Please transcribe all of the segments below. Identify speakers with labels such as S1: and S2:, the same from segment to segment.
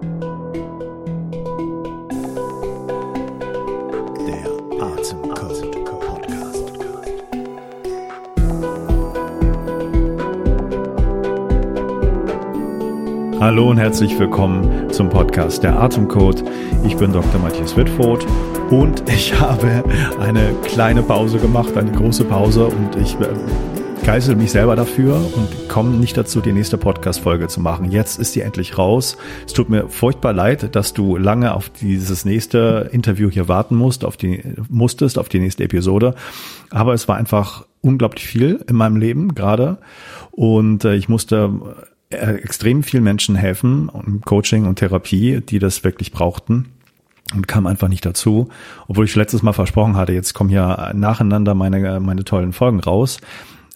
S1: Der Atemcode Podcast.
S2: Hallo und herzlich willkommen zum Podcast Der Atemcode. Ich bin Dr. Matthias Wittfurt und ich habe eine kleine Pause gemacht, eine große Pause und ich äh, geißel mich selber dafür und komme nicht dazu, die nächste Podcast-Folge zu machen. Jetzt ist die endlich raus. Es tut mir furchtbar leid, dass du lange auf dieses nächste Interview hier warten musst, auf die, musstest, auf die nächste Episode. Aber es war einfach unglaublich viel in meinem Leben gerade und äh, ich musste äh, extrem vielen Menschen helfen, Coaching und Therapie, die das wirklich brauchten und kam einfach nicht dazu, obwohl ich letztes Mal versprochen hatte, jetzt kommen hier nacheinander meine, meine tollen Folgen raus.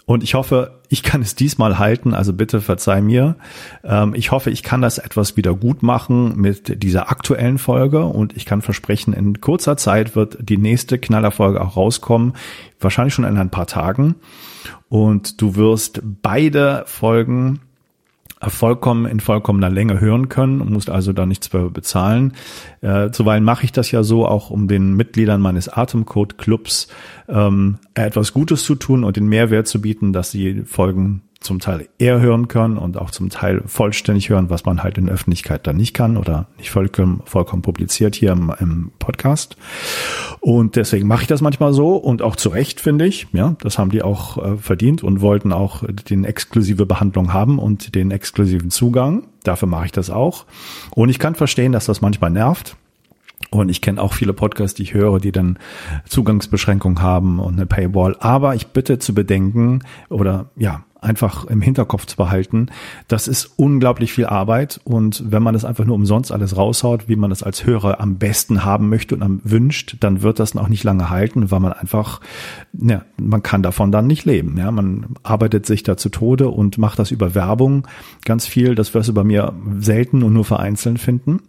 S2: Und ich hoffe, ich kann es diesmal halten, also bitte verzeih mir. Ähm, ich hoffe, ich kann das etwas wieder gut machen mit dieser aktuellen Folge und ich kann versprechen, in kurzer Zeit wird die nächste Knallerfolge auch rauskommen, wahrscheinlich schon in ein paar Tagen. Und du wirst beide Folgen vollkommen in vollkommener Länge hören können und musst also da nichts mehr bezahlen. Äh, zuweilen mache ich das ja so, auch um den Mitgliedern meines Atemcode Clubs ähm, etwas Gutes zu tun und den Mehrwert zu bieten, dass sie Folgen zum Teil eher hören können und auch zum Teil vollständig hören, was man halt in der Öffentlichkeit dann nicht kann oder nicht vollkommen, vollkommen publiziert hier im, im Podcast. Und deswegen mache ich das manchmal so und auch zu Recht, finde ich. Ja, das haben die auch äh, verdient und wollten auch den exklusive Behandlung haben und den exklusiven Zugang. Dafür mache ich das auch. Und ich kann verstehen, dass das manchmal nervt. Und ich kenne auch viele Podcasts, die ich höre, die dann Zugangsbeschränkungen haben und eine Paywall. Aber ich bitte zu bedenken oder ja, einfach im Hinterkopf zu behalten. Das ist unglaublich viel Arbeit und wenn man das einfach nur umsonst alles raushaut, wie man das als Hörer am besten haben möchte und am wünscht, dann wird das auch nicht lange halten, weil man einfach, ja, man kann davon dann nicht leben. Ja, man arbeitet sich da zu Tode und macht das über Werbung ganz viel. Das wirst du bei mir selten und nur vereinzelt finden.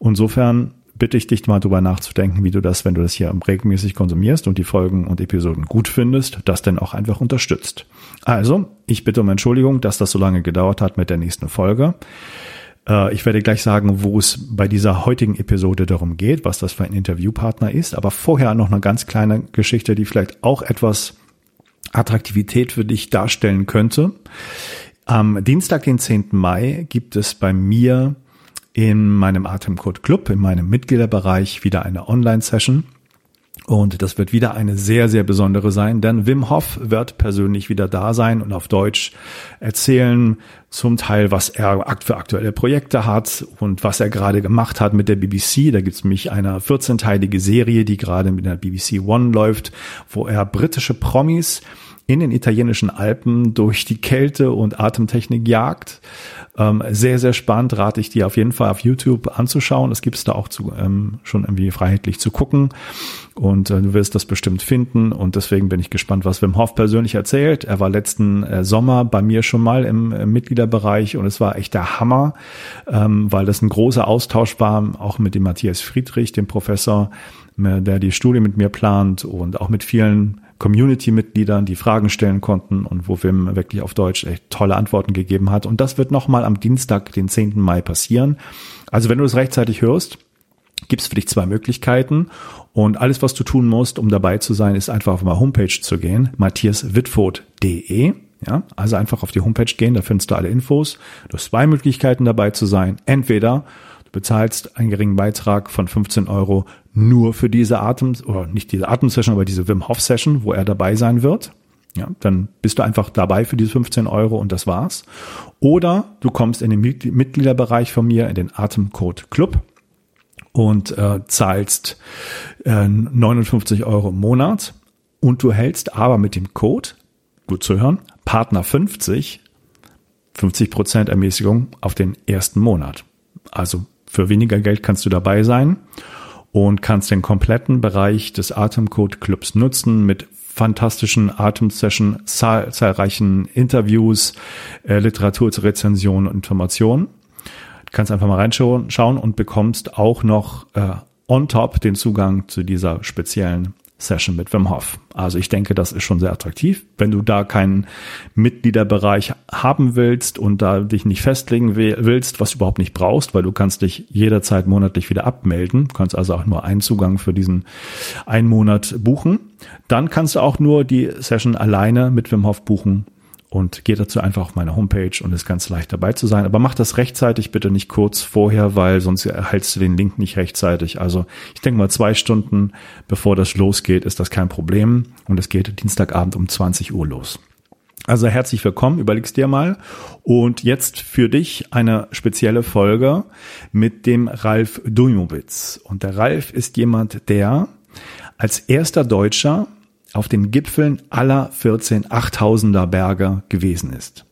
S2: Insofern bitte ich dich mal drüber nachzudenken, wie du das, wenn du das hier regelmäßig konsumierst und die Folgen und Episoden gut findest, das denn auch einfach unterstützt. Also, ich bitte um Entschuldigung, dass das so lange gedauert hat mit der nächsten Folge. Äh, ich werde gleich sagen, wo es bei dieser heutigen Episode darum geht, was das für ein Interviewpartner ist. Aber vorher noch eine ganz kleine Geschichte, die vielleicht auch etwas Attraktivität für dich darstellen könnte. Am Dienstag, den 10. Mai, gibt es bei mir in meinem Atemcode Club, in meinem Mitgliederbereich wieder eine Online-Session. Und das wird wieder eine sehr, sehr besondere sein, denn Wim Hof wird persönlich wieder da sein und auf Deutsch erzählen, zum Teil, was er für aktuelle Projekte hat und was er gerade gemacht hat mit der BBC. Da gibt es nämlich eine 14-teilige Serie, die gerade mit der BBC One läuft, wo er britische Promis in den italienischen Alpen durch die Kälte und Atemtechnik jagt. Ähm, sehr, sehr spannend, rate ich dir auf jeden Fall auf YouTube anzuschauen. Es gibt es da auch zu, ähm, schon irgendwie freiheitlich zu gucken. Und äh, du wirst das bestimmt finden. Und deswegen bin ich gespannt, was Wim Hof persönlich erzählt. Er war letzten äh, Sommer bei mir schon mal im, im Mitgliederbereich und es war echt der Hammer, ähm, weil das ein großer Austausch war, auch mit dem Matthias Friedrich, dem Professor, der die Studie mit mir plant und auch mit vielen Community-Mitgliedern, die Fragen stellen konnten und wo Wim wirklich auf Deutsch echt tolle Antworten gegeben hat. Und das wird nochmal am Dienstag, den 10. Mai passieren. Also wenn du es rechtzeitig hörst, gibt es für dich zwei Möglichkeiten. Und alles, was du tun musst, um dabei zu sein, ist einfach auf meine Homepage zu gehen, matthiaswitford.de. Ja, also einfach auf die Homepage gehen, da findest du alle Infos. Du hast zwei Möglichkeiten dabei zu sein. Entweder bezahlst einen geringen Beitrag von 15 Euro nur für diese Atem, oder nicht diese Atemsession, aber diese Wim Hof Session, wo er dabei sein wird. Ja, dann bist du einfach dabei für diese 15 Euro und das war's. Oder du kommst in den Mitgliederbereich von mir, in den Atemcode Club und äh, zahlst äh, 59 Euro im Monat und du hältst aber mit dem Code, gut zu hören, Partner 50, 50 Prozent Ermäßigung auf den ersten Monat. Also für weniger Geld kannst du dabei sein und kannst den kompletten Bereich des Atemcode Clubs nutzen mit fantastischen Atemsession, zahl zahlreichen Interviews, äh, Literatur zur Rezension und Informationen. Du kannst einfach mal reinschauen schauen und bekommst auch noch äh, on top den Zugang zu dieser speziellen Session mit Wim Hof. Also ich denke, das ist schon sehr attraktiv. Wenn du da keinen Mitgliederbereich haben willst und da dich nicht festlegen willst, was du überhaupt nicht brauchst, weil du kannst dich jederzeit monatlich wieder abmelden, kannst also auch nur einen Zugang für diesen einen Monat buchen, dann kannst du auch nur die Session alleine mit Wim Hof buchen und geht dazu einfach auf meine Homepage und ist ganz leicht dabei zu sein. Aber mach das rechtzeitig, bitte nicht kurz vorher, weil sonst erhältst du den Link nicht rechtzeitig. Also ich denke mal zwei Stunden bevor das losgeht, ist das kein Problem und es geht Dienstagabend um 20 Uhr los. Also herzlich willkommen, überlegst dir mal. Und jetzt für dich eine spezielle Folge mit dem Ralf Dujmowitz. Und der Ralf ist jemand, der als erster Deutscher auf den Gipfeln aller 14 8000er Berge gewesen ist.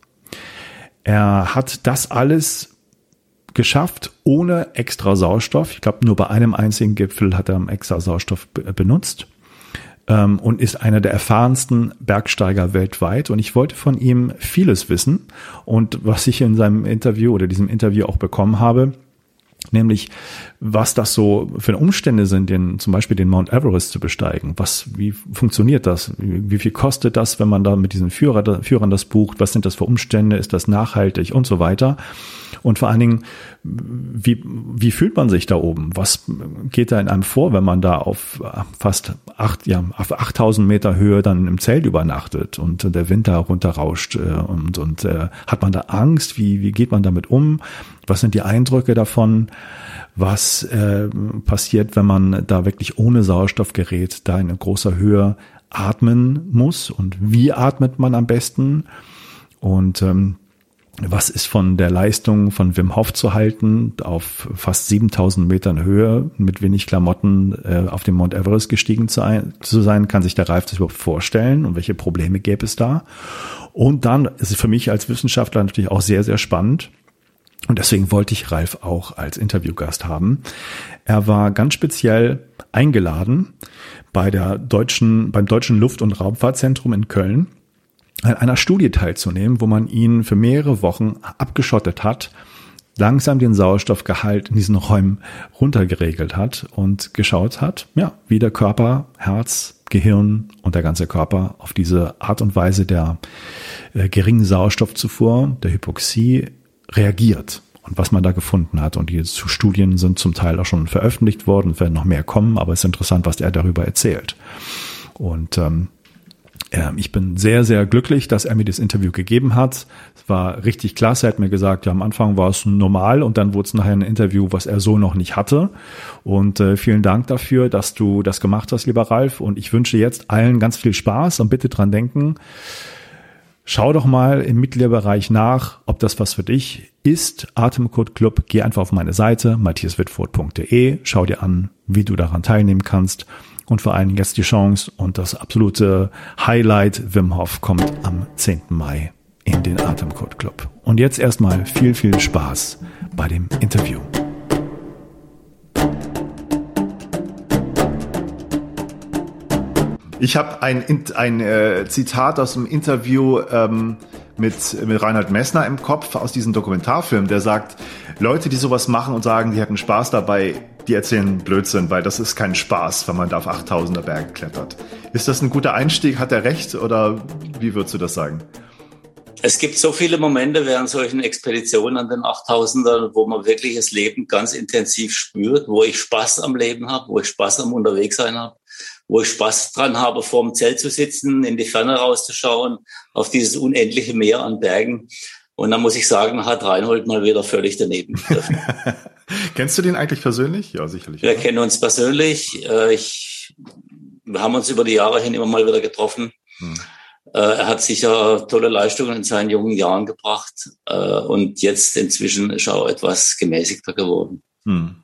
S2: Er hat das alles geschafft ohne extra Sauerstoff. Ich glaube, nur bei einem einzigen Gipfel hat er extra Sauerstoff benutzt ähm, und ist einer der erfahrensten Bergsteiger weltweit. Und ich wollte von ihm vieles wissen. Und was ich in seinem Interview oder diesem Interview auch bekommen habe, nämlich was das so für Umstände sind, den, zum Beispiel den Mount Everest zu besteigen. Was, wie funktioniert das? Wie, wie viel kostet das, wenn man da mit diesen Führer, Führern das bucht? Was sind das für Umstände? Ist das nachhaltig und so weiter? Und vor allen Dingen, wie, wie fühlt man sich da oben? Was geht da in einem vor, wenn man da auf fast acht, ja, auf 8000 Meter Höhe dann im Zelt übernachtet und der Winter runterrauscht äh, und, und äh, hat man da Angst? Wie, wie geht man damit um? Was sind die Eindrücke davon? Was äh, passiert, wenn man da wirklich ohne Sauerstoffgerät da in großer Höhe atmen muss? Und wie atmet man am besten? Und ähm, was ist von der Leistung von Wim Hof zu halten, auf fast 7000 Metern Höhe mit wenig Klamotten äh, auf dem Mount Everest gestiegen zu, ein, zu, sein, kann sich der Ralf das überhaupt vorstellen und welche Probleme gäbe es da? Und dann ist es für mich als Wissenschaftler natürlich auch sehr, sehr spannend, und deswegen wollte ich Ralf auch als Interviewgast haben. Er war ganz speziell eingeladen bei der deutschen, beim Deutschen Luft- und Raumfahrtzentrum in Köln an einer Studie teilzunehmen, wo man ihn für mehrere Wochen abgeschottet hat, langsam den Sauerstoffgehalt in diesen Räumen runtergeregelt hat und geschaut hat, ja, wie der Körper, Herz, Gehirn und der ganze Körper auf diese Art und Weise der äh, geringen Sauerstoffzufuhr, der Hypoxie reagiert und was man da gefunden hat. Und die Studien sind zum Teil auch schon veröffentlicht worden, es werden noch mehr kommen, aber es ist interessant, was er darüber erzählt. Und ähm, äh, ich bin sehr, sehr glücklich, dass er mir das Interview gegeben hat. Es war richtig klasse. Er hat mir gesagt, ja, am Anfang war es normal und dann wurde es nachher ein Interview, was er so noch nicht hatte. Und äh, vielen Dank dafür, dass du das gemacht hast, lieber Ralf. Und ich wünsche jetzt allen ganz viel Spaß und bitte dran denken, Schau doch mal im Mitgliederbereich nach, ob das was für dich ist. Atemcode Club, geh einfach auf meine Seite matthiaswitford.de, schau dir an, wie du daran teilnehmen kannst und vor allem jetzt die Chance und das absolute Highlight Wim Hof kommt am 10. Mai in den Atemcode Club. Und jetzt erstmal viel, viel Spaß bei dem Interview. Ich habe ein, ein äh, Zitat aus dem Interview ähm, mit, mit Reinhard Messner im Kopf aus diesem Dokumentarfilm, der sagt, Leute, die sowas machen und sagen, die hatten Spaß dabei, die erzählen Blödsinn, weil das ist kein Spaß, wenn man da auf 8000er Berge klettert. Ist das ein guter Einstieg? Hat er recht oder wie würdest du das sagen?
S3: Es gibt so viele Momente während solchen Expeditionen an den 8000ern, wo man wirklich das Leben ganz intensiv spürt, wo ich Spaß am Leben habe, wo ich Spaß am Unterwegssein habe wo ich Spaß dran habe, vor dem Zelt zu sitzen, in die Ferne rauszuschauen, auf dieses unendliche Meer an Bergen. Und dann muss ich sagen, hat Reinhold mal wieder völlig daneben.
S2: Kennst du den eigentlich persönlich? Ja, sicherlich.
S3: Wir oder? kennen uns persönlich. Äh, ich, wir haben uns über die Jahre hin immer mal wieder getroffen. Hm. Äh, er hat sicher tolle Leistungen in seinen jungen Jahren gebracht. Äh, und jetzt inzwischen ist er auch etwas gemäßigter geworden. Hm.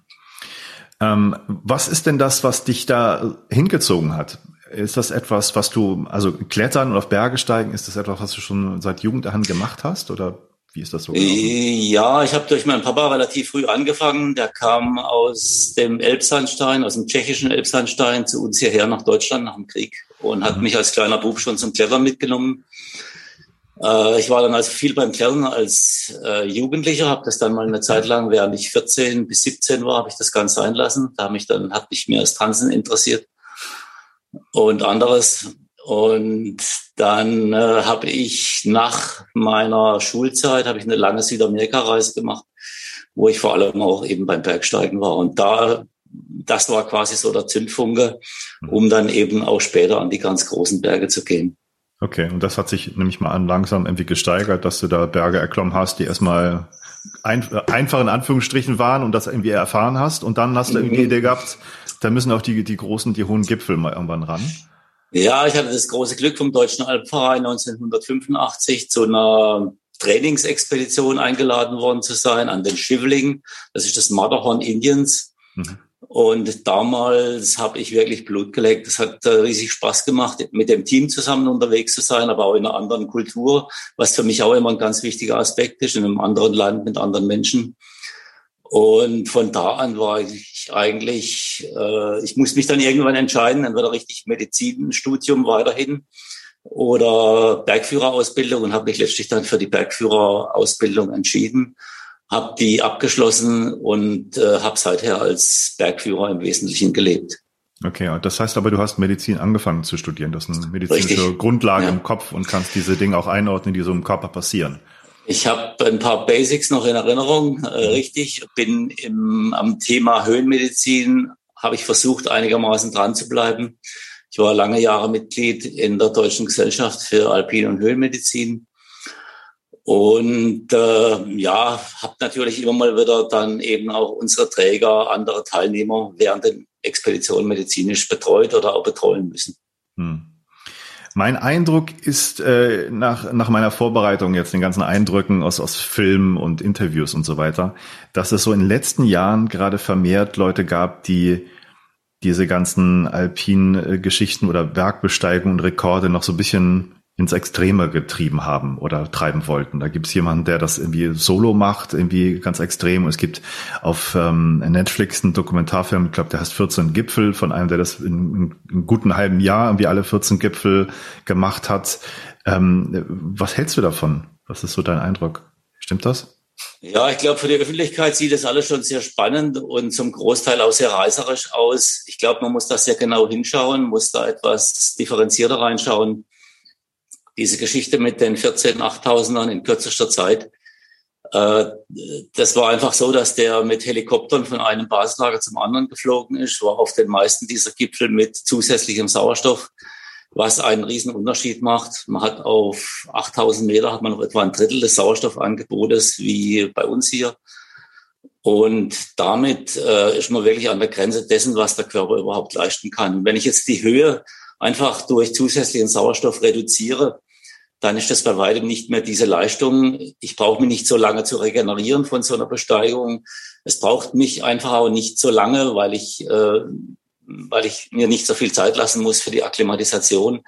S2: Ähm, was ist denn das, was dich da hingezogen hat? Ist das etwas, was du, also Klettern und auf Berge steigen, ist das etwas, was du schon seit Jugend an gemacht hast oder wie ist das so? Gelaufen?
S3: Ja, ich habe durch meinen Papa relativ früh angefangen. Der kam aus dem Elbsandstein, aus dem tschechischen Elbsandstein zu uns hierher nach Deutschland nach dem Krieg und hat mhm. mich als kleiner Bub schon zum Klettern mitgenommen. Äh, ich war dann also viel beim Klettern als äh, Jugendlicher, habe das dann mal eine Zeit lang, während ich 14 bis 17 war, habe ich das Ganze einlassen. Da mich dann hat mich mehr das Tanzen interessiert. und anderes. Und dann äh, habe ich nach meiner Schulzeit habe ich eine lange Südamerika-Reise gemacht, wo ich vor allem auch eben beim Bergsteigen war. Und da, das war quasi so der Zündfunke, um dann eben auch später an die ganz großen Berge zu gehen.
S2: Okay, und das hat sich nämlich mal an langsam irgendwie gesteigert, dass du da Berge erklommen hast, die erstmal ein, einfach in Anführungsstrichen waren und das irgendwie erfahren hast. Und dann hast du irgendwie die Idee gehabt, da müssen auch die, die großen, die hohen Gipfel mal irgendwann ran.
S3: Ja, ich hatte das große Glück vom Deutschen Alpenverein 1985 zu einer Trainingsexpedition eingeladen worden zu sein an den Schivling. Das ist das Matterhorn Indiens. Mhm. Und damals habe ich wirklich Blut geleckt. Es hat äh, riesig Spaß gemacht, mit dem Team zusammen unterwegs zu sein, aber auch in einer anderen Kultur, was für mich auch immer ein ganz wichtiger Aspekt ist, in einem anderen Land mit anderen Menschen. Und von da an war ich eigentlich, äh, ich muss mich dann irgendwann entscheiden, entweder richtig Medizinstudium weiterhin oder Bergführerausbildung und habe mich letztlich dann für die Bergführerausbildung entschieden, habe die abgeschlossen und äh, habe seither als Bergführer im Wesentlichen gelebt.
S2: Okay, das heißt aber, du hast Medizin angefangen zu studieren. Das ist eine medizinische Richtig. Grundlage ja. im Kopf und kannst diese Dinge auch einordnen, die so im Körper passieren.
S3: Ich habe ein paar Basics noch in Erinnerung, äh, richtig. Bin im, am Thema Höhenmedizin, habe ich versucht, einigermaßen dran zu bleiben. Ich war lange Jahre Mitglied in der Deutschen Gesellschaft für Alpin- und Höhenmedizin. Und äh, ja, habe natürlich immer mal wieder dann eben auch unsere Träger, andere Teilnehmer während den Expeditionen medizinisch betreut oder auch betreuen müssen. Hm.
S2: Mein Eindruck ist äh, nach, nach meiner Vorbereitung jetzt den ganzen Eindrücken aus, aus Filmen und Interviews und so weiter, dass es so in den letzten Jahren gerade vermehrt Leute gab, die diese ganzen alpinen äh, Geschichten oder Bergbesteigungen und Rekorde noch so ein bisschen ins Extreme getrieben haben oder treiben wollten. Da gibt es jemanden, der das irgendwie solo macht, irgendwie ganz extrem. Und es gibt auf ähm, Netflix einen Dokumentarfilm, ich glaube, der heißt 14 Gipfel, von einem, der das in, in einem guten halben Jahr irgendwie alle 14 Gipfel gemacht hat. Ähm, was hältst du davon? Was ist so dein Eindruck? Stimmt das?
S3: Ja, ich glaube, für die Öffentlichkeit sieht das alles schon sehr spannend und zum Großteil auch sehr reißerisch aus. Ich glaube, man muss da sehr genau hinschauen, muss da etwas differenzierter reinschauen diese Geschichte mit den 14 8000ern in kürzester Zeit, äh, das war einfach so, dass der mit Helikoptern von einem Basislager zum anderen geflogen ist, war auf den meisten dieser Gipfel mit zusätzlichem Sauerstoff, was einen riesen Unterschied macht. Man hat auf 8000 Meter hat man noch etwa ein Drittel des Sauerstoffangebotes wie bei uns hier. Und damit äh, ist man wirklich an der Grenze dessen, was der Körper überhaupt leisten kann. Wenn ich jetzt die Höhe einfach durch zusätzlichen Sauerstoff reduziere, dann ist das bei weitem nicht mehr diese Leistung. Ich brauche mich nicht so lange zu regenerieren von so einer Besteigung. Es braucht mich einfach auch nicht so lange, weil ich, äh, weil ich mir nicht so viel Zeit lassen muss für die Akklimatisation.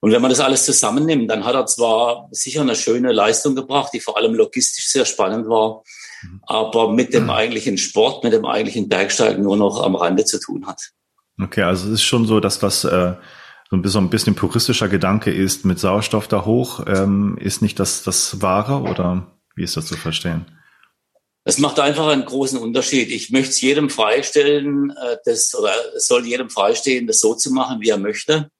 S3: Und wenn man das alles zusammennimmt, dann hat er zwar sicher eine schöne Leistung gebracht, die vor allem logistisch sehr spannend war, aber mit dem eigentlichen Sport, mit dem eigentlichen Bergsteigen nur noch am Rande zu tun hat.
S2: Okay, also es ist schon so, dass was äh, so ein bisschen puristischer Gedanke ist, mit Sauerstoff da hoch, ähm, ist nicht das, das Wahre oder wie ist das zu verstehen?
S3: Es macht einfach einen großen Unterschied. Ich möchte es jedem freistellen, äh, das, oder es soll jedem freistehen, das so zu machen, wie er möchte.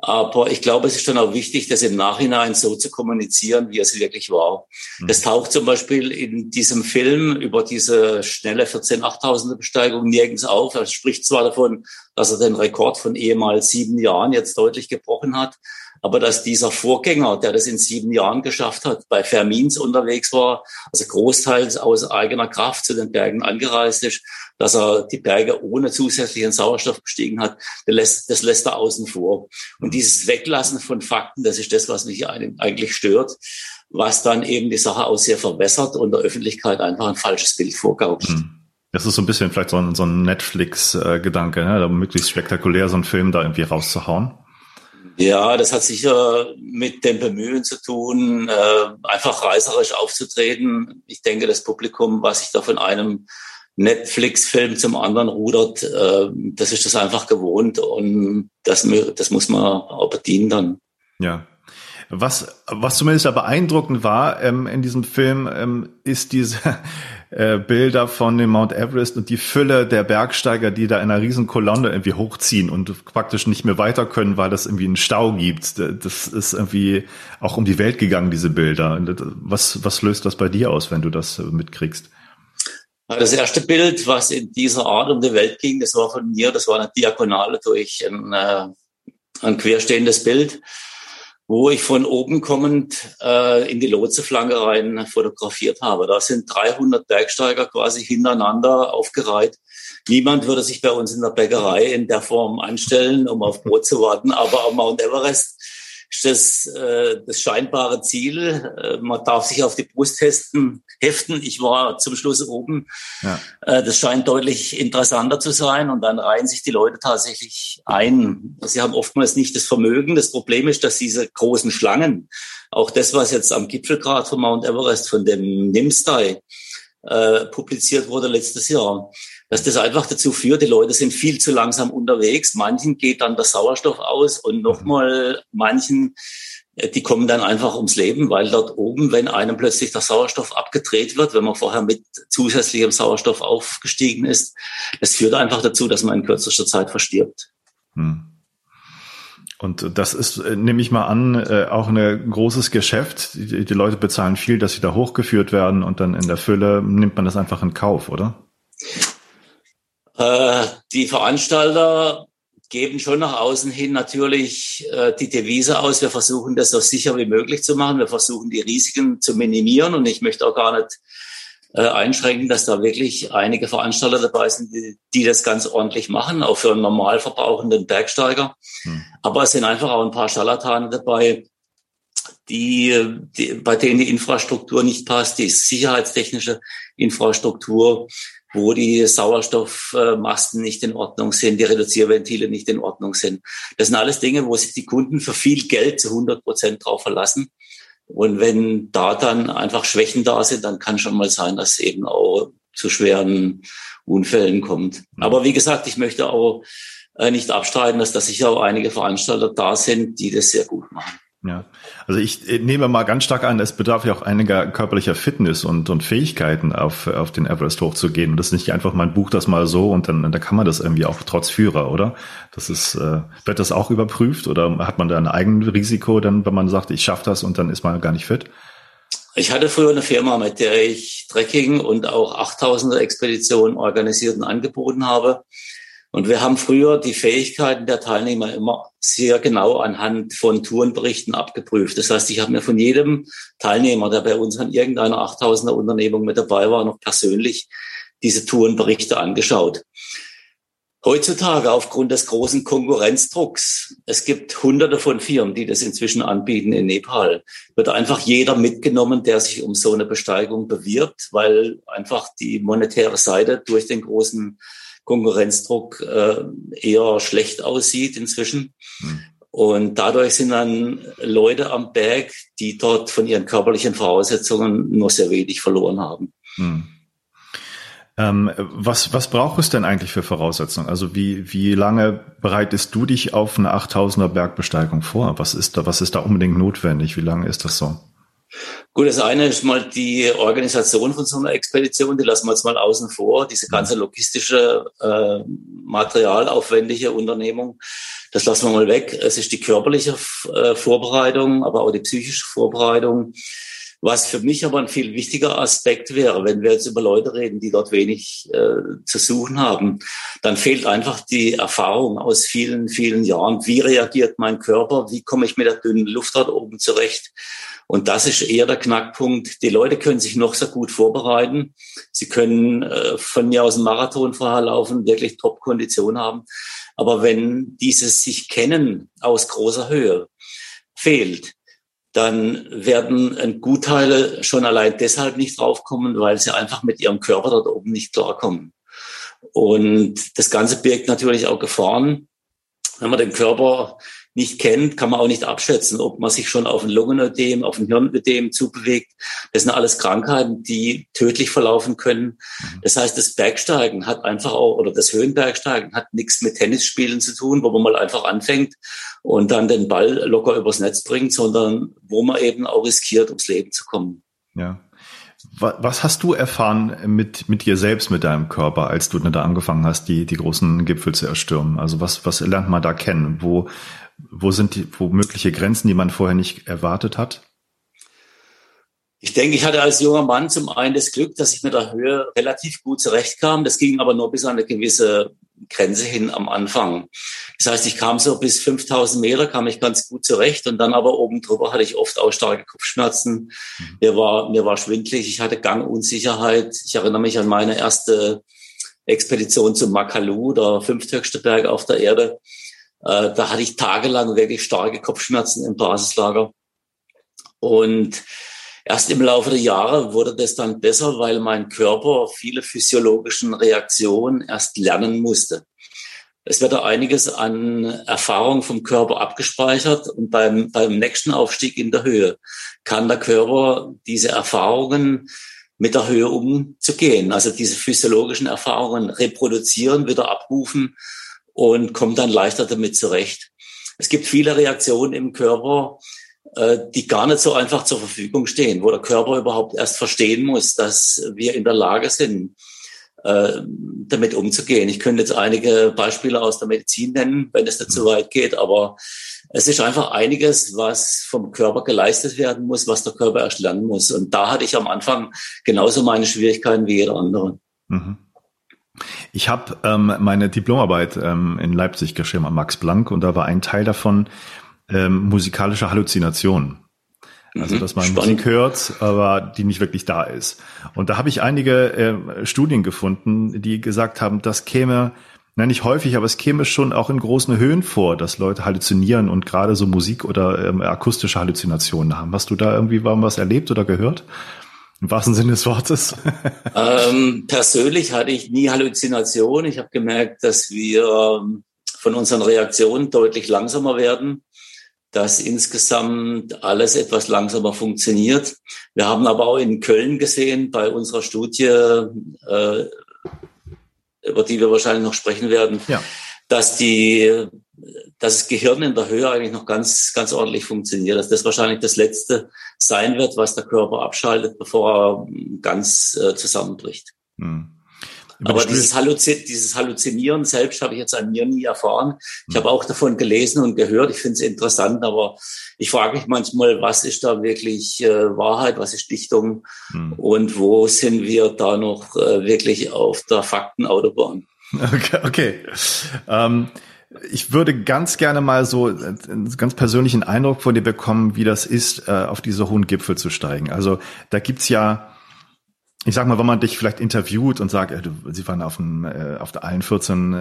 S3: Aber ich glaube, es ist dann auch wichtig, das im Nachhinein so zu kommunizieren, wie es wirklich war. Mhm. Das taucht zum Beispiel in diesem Film über diese schnelle 14 8000er Besteigung nirgends auf. Er spricht zwar davon, dass er den Rekord von ehemals sieben Jahren jetzt deutlich gebrochen hat, aber dass dieser Vorgänger, der das in sieben Jahren geschafft hat, bei Fermins unterwegs war, also großteils aus eigener Kraft zu den Bergen angereist ist, dass er die Berge ohne zusätzlichen Sauerstoff bestiegen hat, das lässt, das lässt er außen vor. Und dieses Weglassen von Fakten, das ist das, was mich eigentlich stört, was dann eben die Sache auch sehr verwässert und der Öffentlichkeit einfach ein falsches Bild vorgaukelt. Hm.
S2: Das ist so ein bisschen vielleicht so ein, so ein Netflix-Gedanke, ne? da möglichst spektakulär so einen Film da irgendwie rauszuhauen.
S3: Ja, das hat sicher mit dem Bemühen zu tun, äh, einfach reißerisch aufzutreten. Ich denke, das Publikum, was sich da von einem Netflix-Film zum anderen rudert, äh, das ist das einfach gewohnt und das, das muss man auch bedienen dann.
S2: Ja. Was, was zumindest ja beeindruckend war ähm, in diesem Film, ähm, ist diese, äh, Bilder von dem Mount Everest und die Fülle der Bergsteiger, die da in einer riesen Kolonne irgendwie hochziehen und praktisch nicht mehr weiter können, weil das irgendwie einen Stau gibt. Das ist irgendwie auch um die Welt gegangen, diese Bilder. Was, was löst das bei dir aus, wenn du das mitkriegst?
S3: Das erste Bild, was in dieser Art um die Welt ging, das war von mir, das war eine Diagonale durch ein, äh, ein querstehendes Bild wo ich von oben kommend äh, in die Lotseflanke rein fotografiert habe. Da sind 300 Bergsteiger quasi hintereinander aufgereiht. Niemand würde sich bei uns in der Bäckerei in der Form anstellen, um auf Brot zu warten, aber am Mount Everest ist das äh, das scheinbare Ziel. Äh, man darf sich auf die Brust testen, heften. Ich war zum Schluss oben. Ja. Äh, das scheint deutlich interessanter zu sein. Und dann reihen sich die Leute tatsächlich ein. Sie haben oftmals nicht das Vermögen. Das Problem ist, dass diese großen Schlangen, auch das, was jetzt am Gipfelgrad von Mount Everest, von dem Nimstai, äh, publiziert wurde letztes Jahr, dass das einfach dazu führt, die Leute sind viel zu langsam unterwegs. Manchen geht dann der Sauerstoff aus und nochmal manchen, äh, die kommen dann einfach ums Leben, weil dort oben, wenn einem plötzlich der Sauerstoff abgedreht wird, wenn man vorher mit zusätzlichem Sauerstoff aufgestiegen ist, das führt einfach dazu, dass man in kürzester Zeit verstirbt. Hm.
S2: Und das ist, äh, nehme ich mal an, äh, auch ein großes Geschäft. Die, die Leute bezahlen viel, dass sie da hochgeführt werden und dann in der Fülle nimmt man das einfach in Kauf, oder?
S3: Äh, die Veranstalter geben schon nach außen hin natürlich äh, die Devise aus, wir versuchen das so sicher wie möglich zu machen, wir versuchen die Risiken zu minimieren und ich möchte auch gar nicht äh, einschränken, dass da wirklich einige Veranstalter dabei sind, die, die das ganz ordentlich machen, auch für einen normal verbrauchenden Bergsteiger. Hm. Aber es sind einfach auch ein paar Scharlatane dabei, die, die, bei denen die Infrastruktur nicht passt, die sicherheitstechnische Infrastruktur wo die Sauerstoffmasten nicht in Ordnung sind, die Reduzierventile nicht in Ordnung sind. Das sind alles Dinge, wo sich die Kunden für viel Geld zu 100 Prozent drauf verlassen. Und wenn da dann einfach Schwächen da sind, dann kann schon mal sein, dass es eben auch zu schweren Unfällen kommt. Aber wie gesagt, ich möchte auch äh, nicht abstreiten, dass da sicher auch einige Veranstalter da sind, die das sehr gut machen.
S2: Ja, also ich äh, nehme mal ganz stark an, es bedarf ja auch einiger körperlicher Fitness und, und Fähigkeiten, auf, auf den Everest hochzugehen. Und das ist nicht einfach, man bucht das mal so und dann, dann kann man das irgendwie auch trotz Führer, oder? Das ist, äh, wird das auch überprüft oder hat man da ein eigenes Risiko, dann, wenn man sagt, ich schaffe das und dann ist man gar nicht fit?
S3: Ich hatte früher eine Firma, mit der ich Trekking und auch 8000er Expeditionen organisiert und angeboten habe. Und wir haben früher die Fähigkeiten der Teilnehmer immer sehr genau anhand von Tourenberichten abgeprüft. Das heißt, ich habe mir von jedem Teilnehmer, der bei uns an irgendeiner 8000er Unternehmung mit dabei war, noch persönlich diese Tourenberichte angeschaut. Heutzutage aufgrund des großen Konkurrenzdrucks, es gibt hunderte von Firmen, die das inzwischen anbieten in Nepal, wird einfach jeder mitgenommen, der sich um so eine Besteigung bewirbt, weil einfach die monetäre Seite durch den großen Konkurrenzdruck äh, eher schlecht aussieht inzwischen. Hm. Und dadurch sind dann Leute am Berg, die dort von ihren körperlichen Voraussetzungen nur sehr wenig verloren haben. Hm.
S2: Ähm, was, was braucht es denn eigentlich für Voraussetzungen? Also wie, wie lange bereitest du dich auf eine 8000er Bergbesteigung vor? Was ist da, was ist da unbedingt notwendig? Wie lange ist das so?
S3: Gut, das eine ist mal die Organisation von so einer Expedition, die lassen wir jetzt mal außen vor. Diese ganze logistische, äh, materialaufwendige Unternehmung, das lassen wir mal weg. Es ist die körperliche äh, Vorbereitung, aber auch die psychische Vorbereitung. Was für mich aber ein viel wichtiger Aspekt wäre, wenn wir jetzt über Leute reden, die dort wenig äh, zu suchen haben, dann fehlt einfach die Erfahrung aus vielen, vielen Jahren. Wie reagiert mein Körper? Wie komme ich mit der dünnen Luft dort oben zurecht? Und das ist eher der Knackpunkt. Die Leute können sich noch so gut vorbereiten. Sie können äh, von mir aus einen Marathon vorher laufen, wirklich Top-Kondition haben. Aber wenn dieses sich kennen aus großer Höhe fehlt, dann werden ein Gutteile schon allein deshalb nicht draufkommen, weil sie einfach mit ihrem Körper dort oben nicht klarkommen. Und das Ganze birgt natürlich auch Gefahren. Wenn man den Körper nicht kennt, kann man auch nicht abschätzen, ob man sich schon auf ein Lungenödem, auf ein Hirnödem zubewegt. Das sind alles Krankheiten, die tödlich verlaufen können. Mhm. Das heißt, das Bergsteigen hat einfach auch, oder das Höhenbergsteigen hat nichts mit Tennisspielen zu tun, wo man mal einfach anfängt und dann den Ball locker übers Netz bringt, sondern wo man eben auch riskiert, ums Leben zu kommen.
S2: Ja. Was hast du erfahren mit, mit dir selbst, mit deinem Körper, als du da angefangen hast, die, die großen Gipfel zu erstürmen? Also was, was lernt man da kennen? Wo, wo sind die, wo mögliche Grenzen, die man vorher nicht erwartet hat?
S3: Ich denke, ich hatte als junger Mann zum einen das Glück, dass ich mit der Höhe relativ gut zurechtkam. Das ging aber nur bis an eine gewisse Grenze hin am Anfang. Das heißt, ich kam so bis 5000 Meter, kam ich ganz gut zurecht und dann aber oben drüber hatte ich oft auch starke Kopfschmerzen. Mhm. Mir war, mir war schwindlig, ich hatte Gangunsicherheit. Ich erinnere mich an meine erste Expedition zum Makalu, der fünfthöchste Berg auf der Erde. Äh, da hatte ich tagelang wirklich starke Kopfschmerzen im Basislager. Und Erst im Laufe der Jahre wurde das dann besser, weil mein Körper viele physiologischen Reaktionen erst lernen musste. Es wird da einiges an Erfahrung vom Körper abgespeichert und beim, beim nächsten Aufstieg in der Höhe kann der Körper diese Erfahrungen mit der Höhe umzugehen, also diese physiologischen Erfahrungen reproduzieren, wieder abrufen und kommt dann leichter damit zurecht. Es gibt viele Reaktionen im Körper, äh, die gar nicht so einfach zur Verfügung stehen, wo der Körper überhaupt erst verstehen muss, dass wir in der Lage sind, äh, damit umzugehen. Ich könnte jetzt einige Beispiele aus der Medizin nennen, wenn es nicht zu weit geht, aber es ist einfach einiges, was vom Körper geleistet werden muss, was der Körper erst lernen muss. Und da hatte ich am Anfang genauso meine Schwierigkeiten wie jeder andere. Mhm.
S2: Ich habe ähm, meine Diplomarbeit ähm, in Leipzig geschrieben am Max Planck und da war ein Teil davon, ähm, musikalische Halluzination. Also, mhm. dass man Spannend. Musik hört, aber die nicht wirklich da ist. Und da habe ich einige äh, Studien gefunden, die gesagt haben, das käme, na nicht häufig, aber es käme schon auch in großen Höhen vor, dass Leute halluzinieren und gerade so Musik oder ähm, akustische Halluzinationen haben. Hast du da irgendwie was erlebt oder gehört? Im wahrsten Sinne des Wortes?
S3: ähm, persönlich hatte ich nie Halluzination. Ich habe gemerkt, dass wir ähm, von unseren Reaktionen deutlich langsamer werden dass insgesamt alles etwas langsamer funktioniert. Wir haben aber auch in Köln gesehen bei unserer Studie, äh, über die wir wahrscheinlich noch sprechen werden, ja. dass die, dass das Gehirn in der Höhe eigentlich noch ganz, ganz ordentlich funktioniert. Dass das wahrscheinlich das Letzte sein wird, was der Körper abschaltet, bevor er ganz äh, zusammenbricht. Hm. Aber dieses, Halluzin dieses Halluzinieren selbst habe ich jetzt an mir nie erfahren. Ich habe auch davon gelesen und gehört. Ich finde es interessant, aber ich frage mich manchmal, was ist da wirklich äh, Wahrheit, was ist Dichtung hm. und wo sind wir da noch äh, wirklich auf der Faktenautobahn?
S2: Okay. okay. Ähm ich würde ganz gerne mal so einen ganz persönlichen Eindruck von dir bekommen, wie das ist, äh, auf diese hohen Gipfel zu steigen. Also da gibt's ja ich sag mal, wenn man dich vielleicht interviewt und sagt, äh, sie waren auf, dem, äh, auf der allen 14 äh,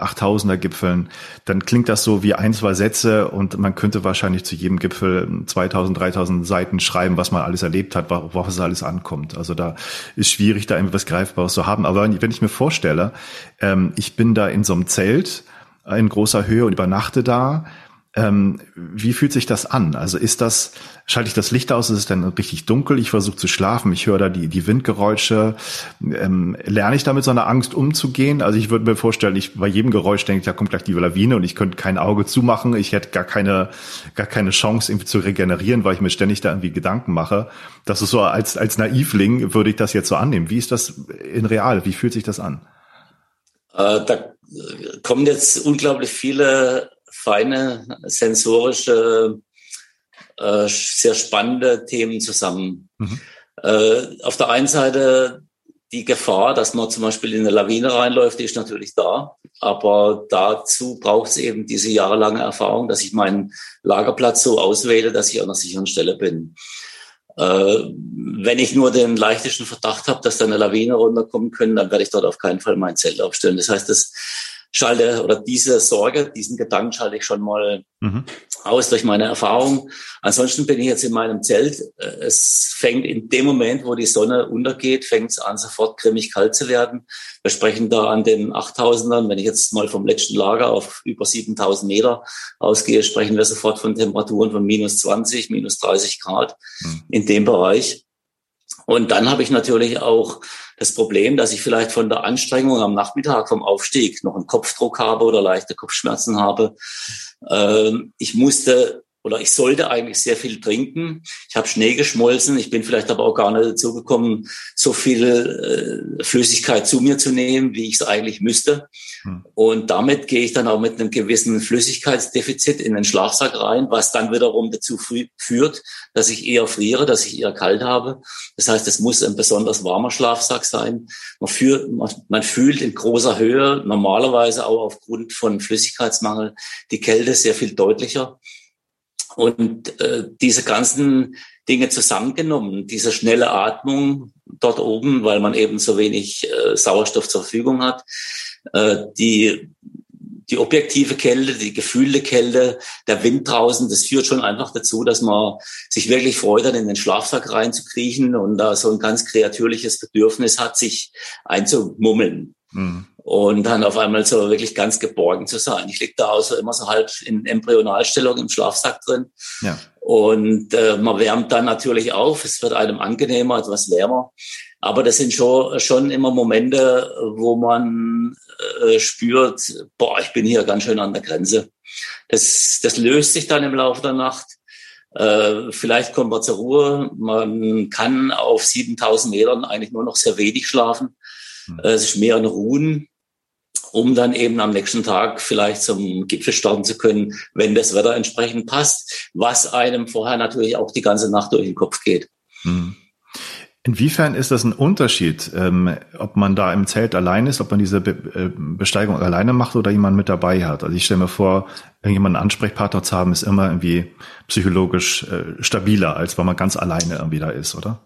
S2: 8000er Gipfeln, dann klingt das so wie ein, zwei Sätze und man könnte wahrscheinlich zu jedem Gipfel 2000, 3000 Seiten schreiben, was man alles erlebt hat, worauf es alles ankommt. Also da ist schwierig, da irgendwas Greifbares zu haben. Aber wenn ich mir vorstelle, ähm, ich bin da in so einem Zelt in großer Höhe und übernachte da, ähm, wie fühlt sich das an? Also ist das, schalte ich das Licht aus, ist es dann richtig dunkel, ich versuche zu schlafen, ich höre da die, die Windgeräusche. Ähm, lerne ich da mit so einer Angst umzugehen? Also ich würde mir vorstellen, ich bei jedem Geräusch denke ich, da kommt gleich die Lawine und ich könnte kein Auge zumachen, ich hätte gar keine, gar keine Chance, irgendwie zu regenerieren, weil ich mir ständig da irgendwie Gedanken mache. Das ist so, als, als Naivling würde ich das jetzt so annehmen. Wie ist das in real? Wie fühlt sich das an?
S3: Äh, da kommen jetzt unglaublich viele feine, sensorische, äh, sehr spannende Themen zusammen. Mhm. Äh, auf der einen Seite die Gefahr, dass man zum Beispiel in eine Lawine reinläuft, die ist natürlich da. Aber dazu braucht es eben diese jahrelange Erfahrung, dass ich meinen Lagerplatz so auswähle, dass ich an einer sicheren Stelle bin. Äh, wenn ich nur den leichtesten Verdacht habe, dass da eine Lawine runterkommen können, dann werde ich dort auf keinen Fall mein Zelt aufstellen. Das heißt, das schalte oder diese Sorge, diesen Gedanken schalte ich schon mal mhm. Aus durch meine Erfahrung. Ansonsten bin ich jetzt in meinem Zelt. Es fängt in dem Moment, wo die Sonne untergeht, fängt es an, sofort grimmig kalt zu werden. Wir sprechen da an den 8000ern. Wenn ich jetzt mal vom letzten Lager auf über 7000 Meter ausgehe, sprechen wir sofort von Temperaturen von minus 20, minus 30 Grad mhm. in dem Bereich. Und dann habe ich natürlich auch das Problem, dass ich vielleicht von der Anstrengung am Nachmittag vom Aufstieg noch einen Kopfdruck habe oder leichte Kopfschmerzen habe. Ähm, ich musste oder ich sollte eigentlich sehr viel trinken. Ich habe Schnee geschmolzen. Ich bin vielleicht aber auch gar nicht dazu gekommen, so viel äh, Flüssigkeit zu mir zu nehmen, wie ich es eigentlich müsste. Hm. Und damit gehe ich dann auch mit einem gewissen Flüssigkeitsdefizit in den Schlafsack rein, was dann wiederum dazu führt, dass ich eher friere, dass ich eher kalt habe. Das heißt, es muss ein besonders warmer Schlafsack sein. Man, fühlt, man fühlt in großer Höhe normalerweise auch aufgrund von Flüssigkeitsmangel die Kälte sehr viel deutlicher. Und äh, diese ganzen Dinge zusammengenommen, diese schnelle Atmung dort oben, weil man eben so wenig äh, Sauerstoff zur Verfügung hat, äh, die die objektive Kälte, die gefühlte Kälte, der Wind draußen, das führt schon einfach dazu, dass man sich wirklich freut, dann in den Schlafsack reinzukriechen und da so ein ganz kreatürliches Bedürfnis hat, sich einzumummeln. Mhm und dann auf einmal so wirklich ganz geborgen zu sein. Ich liege da also immer so halb in Embryonalstellung im Schlafsack drin. Ja. Und äh, man wärmt dann natürlich auf, es wird einem angenehmer, etwas wärmer. Aber das sind schon, schon immer Momente, wo man äh, spürt, boah, ich bin hier ganz schön an der Grenze. Das, das löst sich dann im Laufe der Nacht. Äh, vielleicht kommt man zur Ruhe. Man kann auf 7000 Metern eigentlich nur noch sehr wenig schlafen. Hm. Äh, ist mehr ein Ruhen um dann eben am nächsten Tag vielleicht zum Gipfel starten zu können, wenn das Wetter entsprechend passt, was einem vorher natürlich auch die ganze Nacht durch den Kopf geht. Hm.
S2: Inwiefern ist das ein Unterschied, ähm, ob man da im Zelt allein ist, ob man diese Be äh, Besteigung alleine macht oder jemand mit dabei hat? Also ich stelle mir vor, irgendjemanden Ansprechpartner zu haben, ist immer irgendwie psychologisch äh, stabiler, als wenn man ganz alleine irgendwie da ist, oder?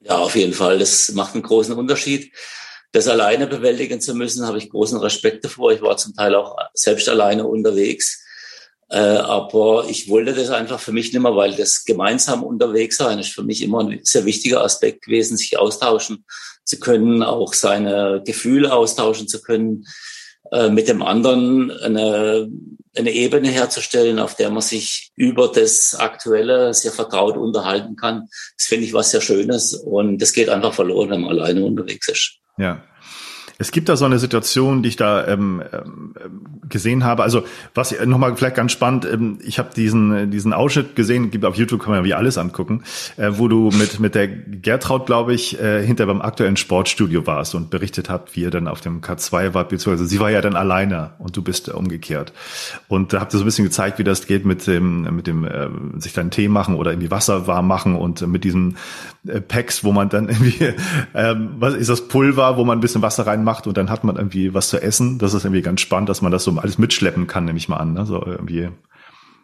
S3: Ja, auf jeden Fall. Das macht einen großen Unterschied. Das alleine bewältigen zu müssen, habe ich großen Respekt davor. Ich war zum Teil auch selbst alleine unterwegs. Äh, aber ich wollte das einfach für mich nicht mehr, weil das gemeinsam unterwegs sein ist für mich immer ein sehr wichtiger Aspekt gewesen, sich austauschen zu können, auch seine Gefühle austauschen zu können, äh, mit dem anderen eine, eine Ebene herzustellen, auf der man sich über das Aktuelle sehr vertraut unterhalten kann. Das finde ich was sehr Schönes und das geht einfach verloren, wenn man alleine unterwegs ist.
S2: Ja. Es gibt da so eine Situation, die ich da ähm, ähm, gesehen habe. Also was nochmal vielleicht ganz spannend, ähm, ich habe diesen diesen Ausschnitt gesehen, gibt auf YouTube kann man ja wie alles angucken, äh, wo du mit mit der Gertraud, glaube ich, äh, hinter beim aktuellen Sportstudio warst und berichtet habt, wie ihr dann auf dem K2 wart, beziehungsweise sie war ja dann alleine und du bist umgekehrt. Und da habt ihr so ein bisschen gezeigt, wie das geht mit dem mit dem äh, sich dann Tee machen oder irgendwie Wasser warm machen und mit diesen äh, Packs, wo man dann irgendwie ähm, was ist das Pulver, wo man ein bisschen Wasser rein macht und dann hat man irgendwie was zu essen. Das ist irgendwie ganz spannend, dass man das so alles mitschleppen kann, nehme ich mal an. Ne? So irgendwie.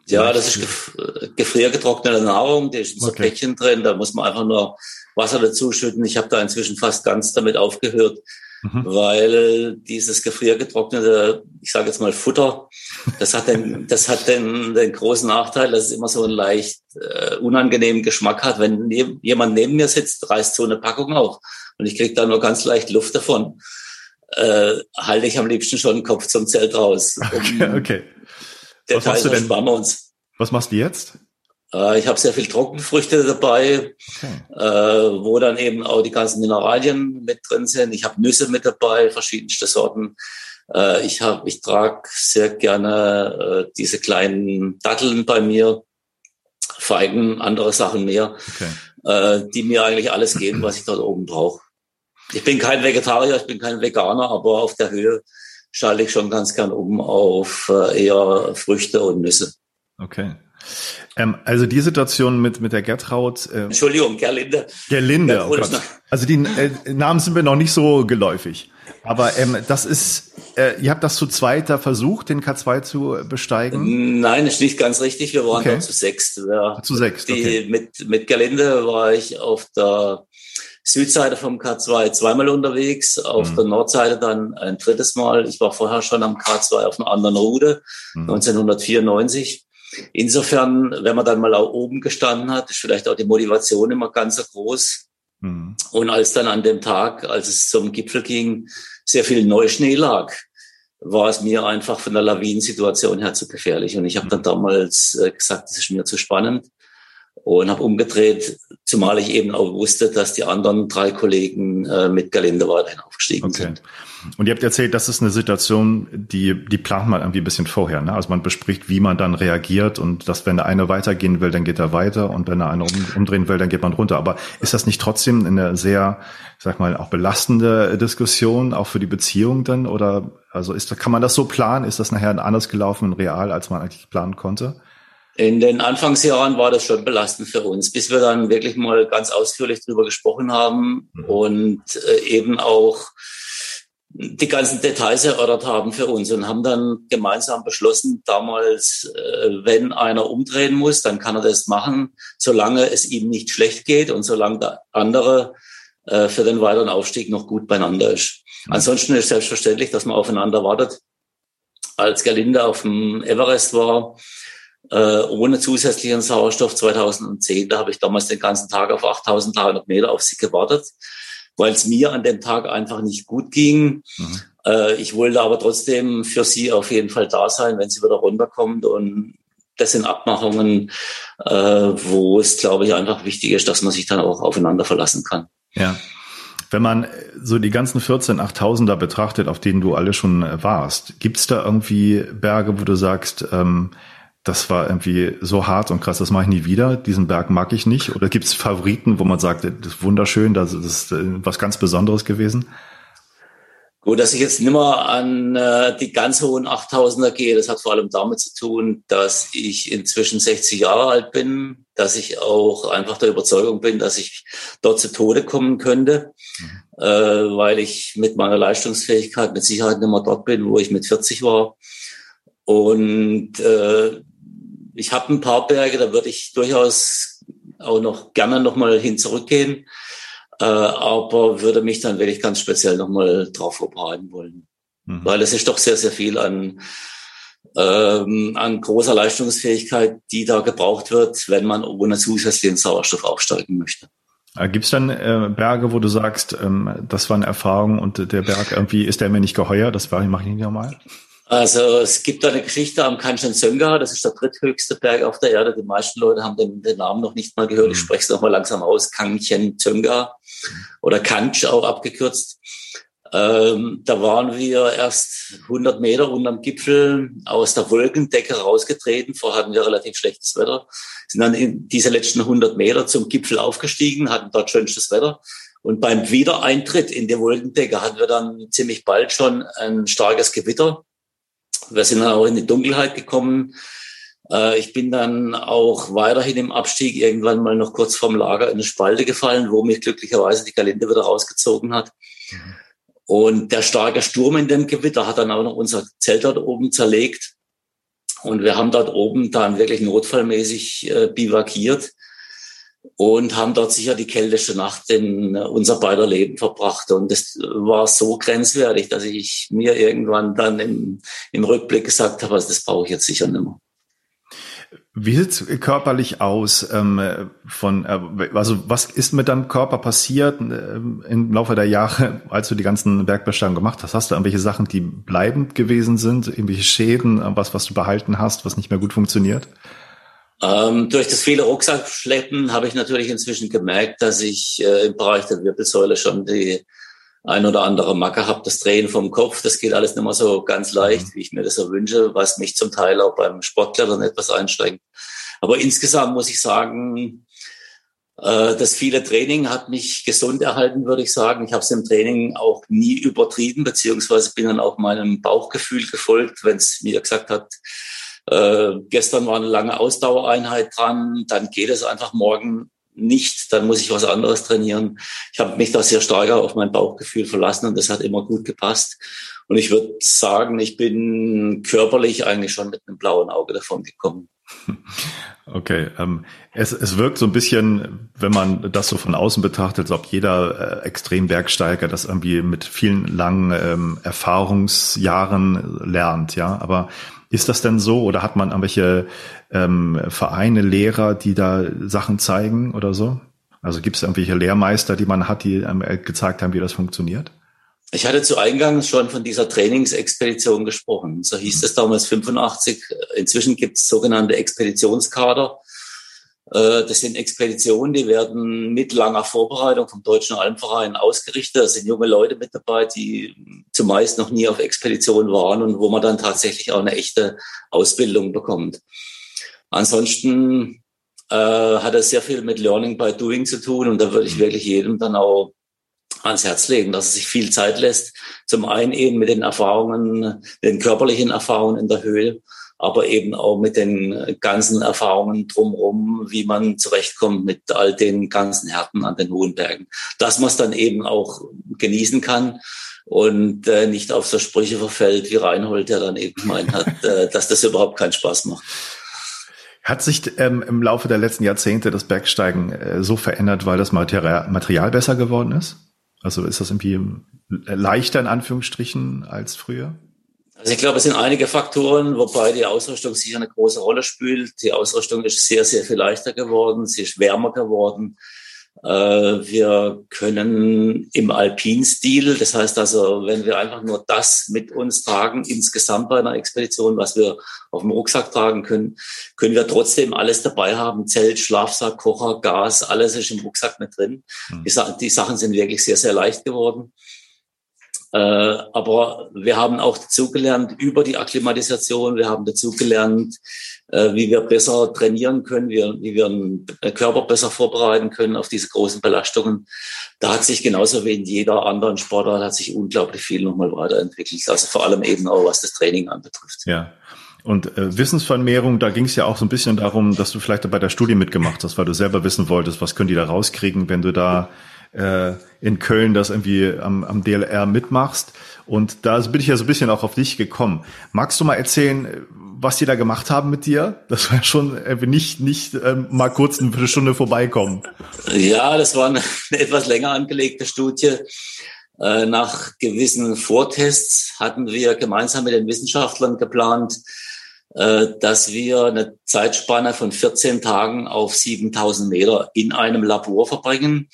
S3: Ja, das ist gef gefriergetrocknete Nahrung, die ist in so okay. Päckchen drin, da muss man einfach nur Wasser dazuschütten. Ich habe da inzwischen fast ganz damit aufgehört, mhm. weil dieses gefriergetrocknete, ich sage jetzt mal Futter, das hat den, das hat den, den großen Nachteil, dass es immer so einen leicht äh, unangenehmen Geschmack hat. Wenn ne jemand neben mir sitzt, reißt so eine Packung auf und ich kriege da nur ganz leicht Luft davon äh, halte ich am liebsten schon den Kopf zum Zelt raus.
S2: Um okay, okay.
S3: Was machst du denn? Sparen wir uns.
S2: Was machst du jetzt?
S3: Äh, ich habe sehr viel Trockenfrüchte dabei, okay. äh, wo dann eben auch die ganzen Mineralien mit drin sind. Ich habe Nüsse mit dabei, verschiedenste Sorten. Äh, ich habe, ich trage sehr gerne äh, diese kleinen Datteln bei mir, Feigen, andere Sachen mehr, okay. Äh, die mir eigentlich alles geben, was ich dort oben brauche. Ich bin kein Vegetarier, ich bin kein Veganer, aber auf der Höhe schalte ich schon ganz gern um auf äh, eher Früchte und Nüsse.
S2: Okay. Ähm, also die Situation mit, mit der Gertraud.
S3: Äh, Entschuldigung, Gerlinde.
S2: Gerlinde, oh Gott. Also die äh, Namen sind mir noch nicht so geläufig. Aber ähm, das ist, äh, ihr habt das zu zweit da versucht, den K2 zu besteigen?
S3: Nein, ist nicht ganz richtig. Wir waren okay. da zu sechst. Ja,
S2: zu sechst, okay.
S3: mit, mit Gerlinde war ich auf der Südseite vom K2 zweimal unterwegs, auf mhm. der Nordseite dann ein drittes Mal. Ich war vorher schon am K2 auf einer anderen Route, mhm. 1994. Insofern, wenn man dann mal auch oben gestanden hat, ist vielleicht auch die Motivation immer ganz so groß. Mhm. Und als dann an dem Tag, als es zum Gipfel ging, sehr viel Neuschnee lag, war es mir einfach von der Lawinensituation her zu gefährlich. Und ich habe dann damals äh, gesagt, das ist mir zu spannend. Und habe umgedreht, zumal ich eben auch wusste, dass die anderen drei Kollegen äh, mit Galinde weiterhin aufgestiegen okay. sind.
S2: Und ihr habt erzählt, das ist eine Situation, die, die plant man irgendwie ein bisschen vorher. Ne? Also man bespricht, wie man dann reagiert und dass, wenn der eine weitergehen will, dann geht er weiter und wenn der eine um, umdrehen will, dann geht man runter. Aber ist das nicht trotzdem eine sehr, sag mal, auch belastende Diskussion, auch für die Beziehung dann? Oder also ist, kann man das so planen? Ist das nachher anders gelaufen in real, als man eigentlich planen konnte?
S3: In den Anfangsjahren war das schon belastend für uns, bis wir dann wirklich mal ganz ausführlich drüber gesprochen haben mhm. und äh, eben auch die ganzen Details erörtert haben für uns und haben dann gemeinsam beschlossen, damals, äh, wenn einer umdrehen muss, dann kann er das machen, solange es ihm nicht schlecht geht und solange der andere äh, für den weiteren Aufstieg noch gut beieinander ist. Mhm. Ansonsten ist selbstverständlich, dass man aufeinander wartet. Als Gerlinde auf dem Everest war, äh, ohne zusätzlichen Sauerstoff 2010. Da habe ich damals den ganzen Tag auf 8300 Meter auf sie gewartet, weil es mir an dem Tag einfach nicht gut ging. Mhm. Äh, ich wollte aber trotzdem für sie auf jeden Fall da sein, wenn sie wieder runterkommt. Und das sind Abmachungen, äh, wo es, glaube ich, einfach wichtig ist, dass man sich dann auch aufeinander verlassen kann.
S2: Ja. Wenn man so die ganzen 14 8000er betrachtet, auf denen du alle schon warst, gibt es da irgendwie Berge, wo du sagst, ähm, das war irgendwie so hart und krass, das mache ich nie wieder. Diesen Berg mag ich nicht. Oder gibt es Favoriten, wo man sagt, das ist wunderschön, das ist äh, was ganz Besonderes gewesen?
S3: Gut, dass ich jetzt nimmer an äh, die ganz hohen 8000er gehe, das hat vor allem damit zu tun, dass ich inzwischen 60 Jahre alt bin, dass ich auch einfach der Überzeugung bin, dass ich dort zu Tode kommen könnte, mhm. äh, weil ich mit meiner Leistungsfähigkeit mit Sicherheit nicht mehr dort bin, wo ich mit 40 war. Und äh, ich habe ein paar Berge, da würde ich durchaus auch noch gerne nochmal hin zurückgehen, äh, aber würde mich dann wirklich ganz speziell nochmal drauf vorbereiten wollen. Mhm. Weil es ist doch sehr, sehr viel an, ähm, an großer Leistungsfähigkeit, die da gebraucht wird, wenn man ohne zusätzlichen Sauerstoff aufsteigen möchte.
S2: Äh, Gibt es dann äh, Berge, wo du sagst, ähm, das war eine Erfahrung und der Berg irgendwie ist der mir nicht geheuer, das mache ich nicht nochmal?
S3: Also es gibt da eine Geschichte am Kanchenjunga, das ist der dritthöchste Berg auf der Erde. Die meisten Leute haben den, den Namen noch nicht mal gehört. Ich mhm. spreche es noch mal langsam aus. Kanchenjunga oder Kanch auch abgekürzt. Ähm, da waren wir erst 100 Meter unterm Gipfel aus der Wolkendecke rausgetreten. Vorher hatten wir relativ schlechtes Wetter. Sind dann in diese letzten 100 Meter zum Gipfel aufgestiegen, hatten dort schönstes Wetter. Und beim Wiedereintritt in die Wolkendecke hatten wir dann ziemlich bald schon ein starkes Gewitter wir sind dann auch in die Dunkelheit gekommen. Äh, ich bin dann auch weiterhin im Abstieg irgendwann mal noch kurz vorm Lager in eine Spalte gefallen, wo mich glücklicherweise die Kalender wieder rausgezogen hat. Und der starke Sturm in dem Gewitter hat dann auch noch unser Zelt dort oben zerlegt. Und wir haben dort oben dann wirklich notfallmäßig äh, bivakiert und haben dort sicher die kälteste Nacht in unser beider Leben verbracht. Und das war so grenzwertig, dass ich mir irgendwann dann im, im Rückblick gesagt habe, also das brauche ich jetzt sicher nicht mehr.
S2: Wie sieht's körperlich aus? Ähm, von, äh, also was ist mit deinem Körper passiert äh, im Laufe der Jahre, als du die ganzen Bergbesteigung gemacht hast? Hast du irgendwelche Sachen, die bleibend gewesen sind, irgendwelche Schäden, was, was du behalten hast, was nicht mehr gut funktioniert?
S3: Ähm, durch das viele Rucksackschleppen habe ich natürlich inzwischen gemerkt, dass ich äh, im Bereich der Wirbelsäule schon die ein oder andere Macke habe. Das Drehen vom Kopf, das geht alles nicht mehr so ganz leicht, mhm. wie ich mir das so wünsche, was mich zum Teil auch beim Sportklettern etwas einschränkt. Aber insgesamt muss ich sagen, äh, das viele Training hat mich gesund erhalten, würde ich sagen. Ich habe es im Training auch nie übertrieben, beziehungsweise bin dann auch meinem Bauchgefühl gefolgt, wenn es mir gesagt hat, äh, gestern war eine lange Ausdauereinheit dran, dann geht es einfach morgen nicht, dann muss ich was anderes trainieren. Ich habe mich da sehr stark auf mein Bauchgefühl verlassen und das hat immer gut gepasst. Und ich würde sagen, ich bin körperlich eigentlich schon mit einem blauen Auge davon gekommen.
S2: Okay, ähm, es, es wirkt so ein bisschen, wenn man das so von außen betrachtet, als ob jeder äh, Extrembergsteiger das irgendwie mit vielen langen ähm, Erfahrungsjahren lernt, ja. Aber ist das denn so oder hat man irgendwelche ähm, Vereine, Lehrer, die da Sachen zeigen oder so? Also gibt es irgendwelche Lehrmeister, die man hat, die einem gezeigt haben, wie das funktioniert?
S3: Ich hatte zu Eingangs schon von dieser Trainingsexpedition gesprochen. So hieß mhm. es damals 85. Inzwischen gibt es sogenannte Expeditionskader. Äh, das sind Expeditionen, die werden mit langer Vorbereitung vom Deutschen Almverein ausgerichtet. Da sind junge Leute mit dabei, die zumeist noch nie auf Expeditionen waren und wo man dann tatsächlich auch eine echte Ausbildung bekommt. Ansonsten äh, hat es sehr viel mit Learning by Doing zu tun und da würde ich wirklich jedem dann auch ans Herz legen, dass er sich viel Zeit lässt. Zum einen eben mit den Erfahrungen, den körperlichen Erfahrungen in der Höhe, aber eben auch mit den ganzen Erfahrungen drumherum, wie man zurechtkommt mit all den ganzen Härten an den hohen Bergen. Dass man es dann eben auch genießen kann und äh, nicht auf so Sprüche verfällt wie Reinhold, der dann eben gemeint hat, äh, dass das überhaupt keinen Spaß macht.
S2: Hat sich ähm, im Laufe der letzten Jahrzehnte das Bergsteigen äh, so verändert, weil das Material, Material besser geworden ist? Also ist das irgendwie leichter in Anführungsstrichen als früher?
S3: Also ich glaube, es sind einige Faktoren, wobei die Ausrüstung sicher eine große Rolle spielt. Die Ausrüstung ist sehr, sehr viel leichter geworden, sie ist wärmer geworden. Äh, wir können im Alpinstil, das heißt also, wenn wir einfach nur das mit uns tragen, insgesamt bei einer Expedition, was wir auf dem Rucksack tragen können, können wir trotzdem alles dabei haben. Zelt, Schlafsack, Kocher, Gas, alles ist im Rucksack mit drin. Mhm. Die, die Sachen sind wirklich sehr, sehr leicht geworden. Äh, aber wir haben auch dazugelernt über die Akklimatisation, wir haben dazugelernt, äh, wie wir besser trainieren können, wie, wie wir den Körper besser vorbereiten können auf diese großen Belastungen. Da hat sich genauso wie in jeder anderen Sportart hat sich unglaublich viel nochmal weiterentwickelt. Also vor allem eben auch was das Training anbetrifft.
S2: Ja. Und äh, Wissensvermehrung, da ging es ja auch so ein bisschen darum, dass du vielleicht bei der Studie mitgemacht hast, weil du selber wissen wolltest, was können die da rauskriegen, wenn du da äh, in Köln das irgendwie am, am DLR mitmachst. Und da bin ich ja so ein bisschen auch auf dich gekommen. Magst du mal erzählen, was die da gemacht haben mit dir? Das war schon nicht, nicht ähm, mal kurz eine Viertelstunde vorbeikommen.
S3: Ja, das war eine, eine etwas länger angelegte Studie. Äh, nach gewissen Vortests hatten wir gemeinsam mit den Wissenschaftlern geplant, äh, dass wir eine Zeitspanne von 14 Tagen auf 7000 Meter in einem Labor verbringen.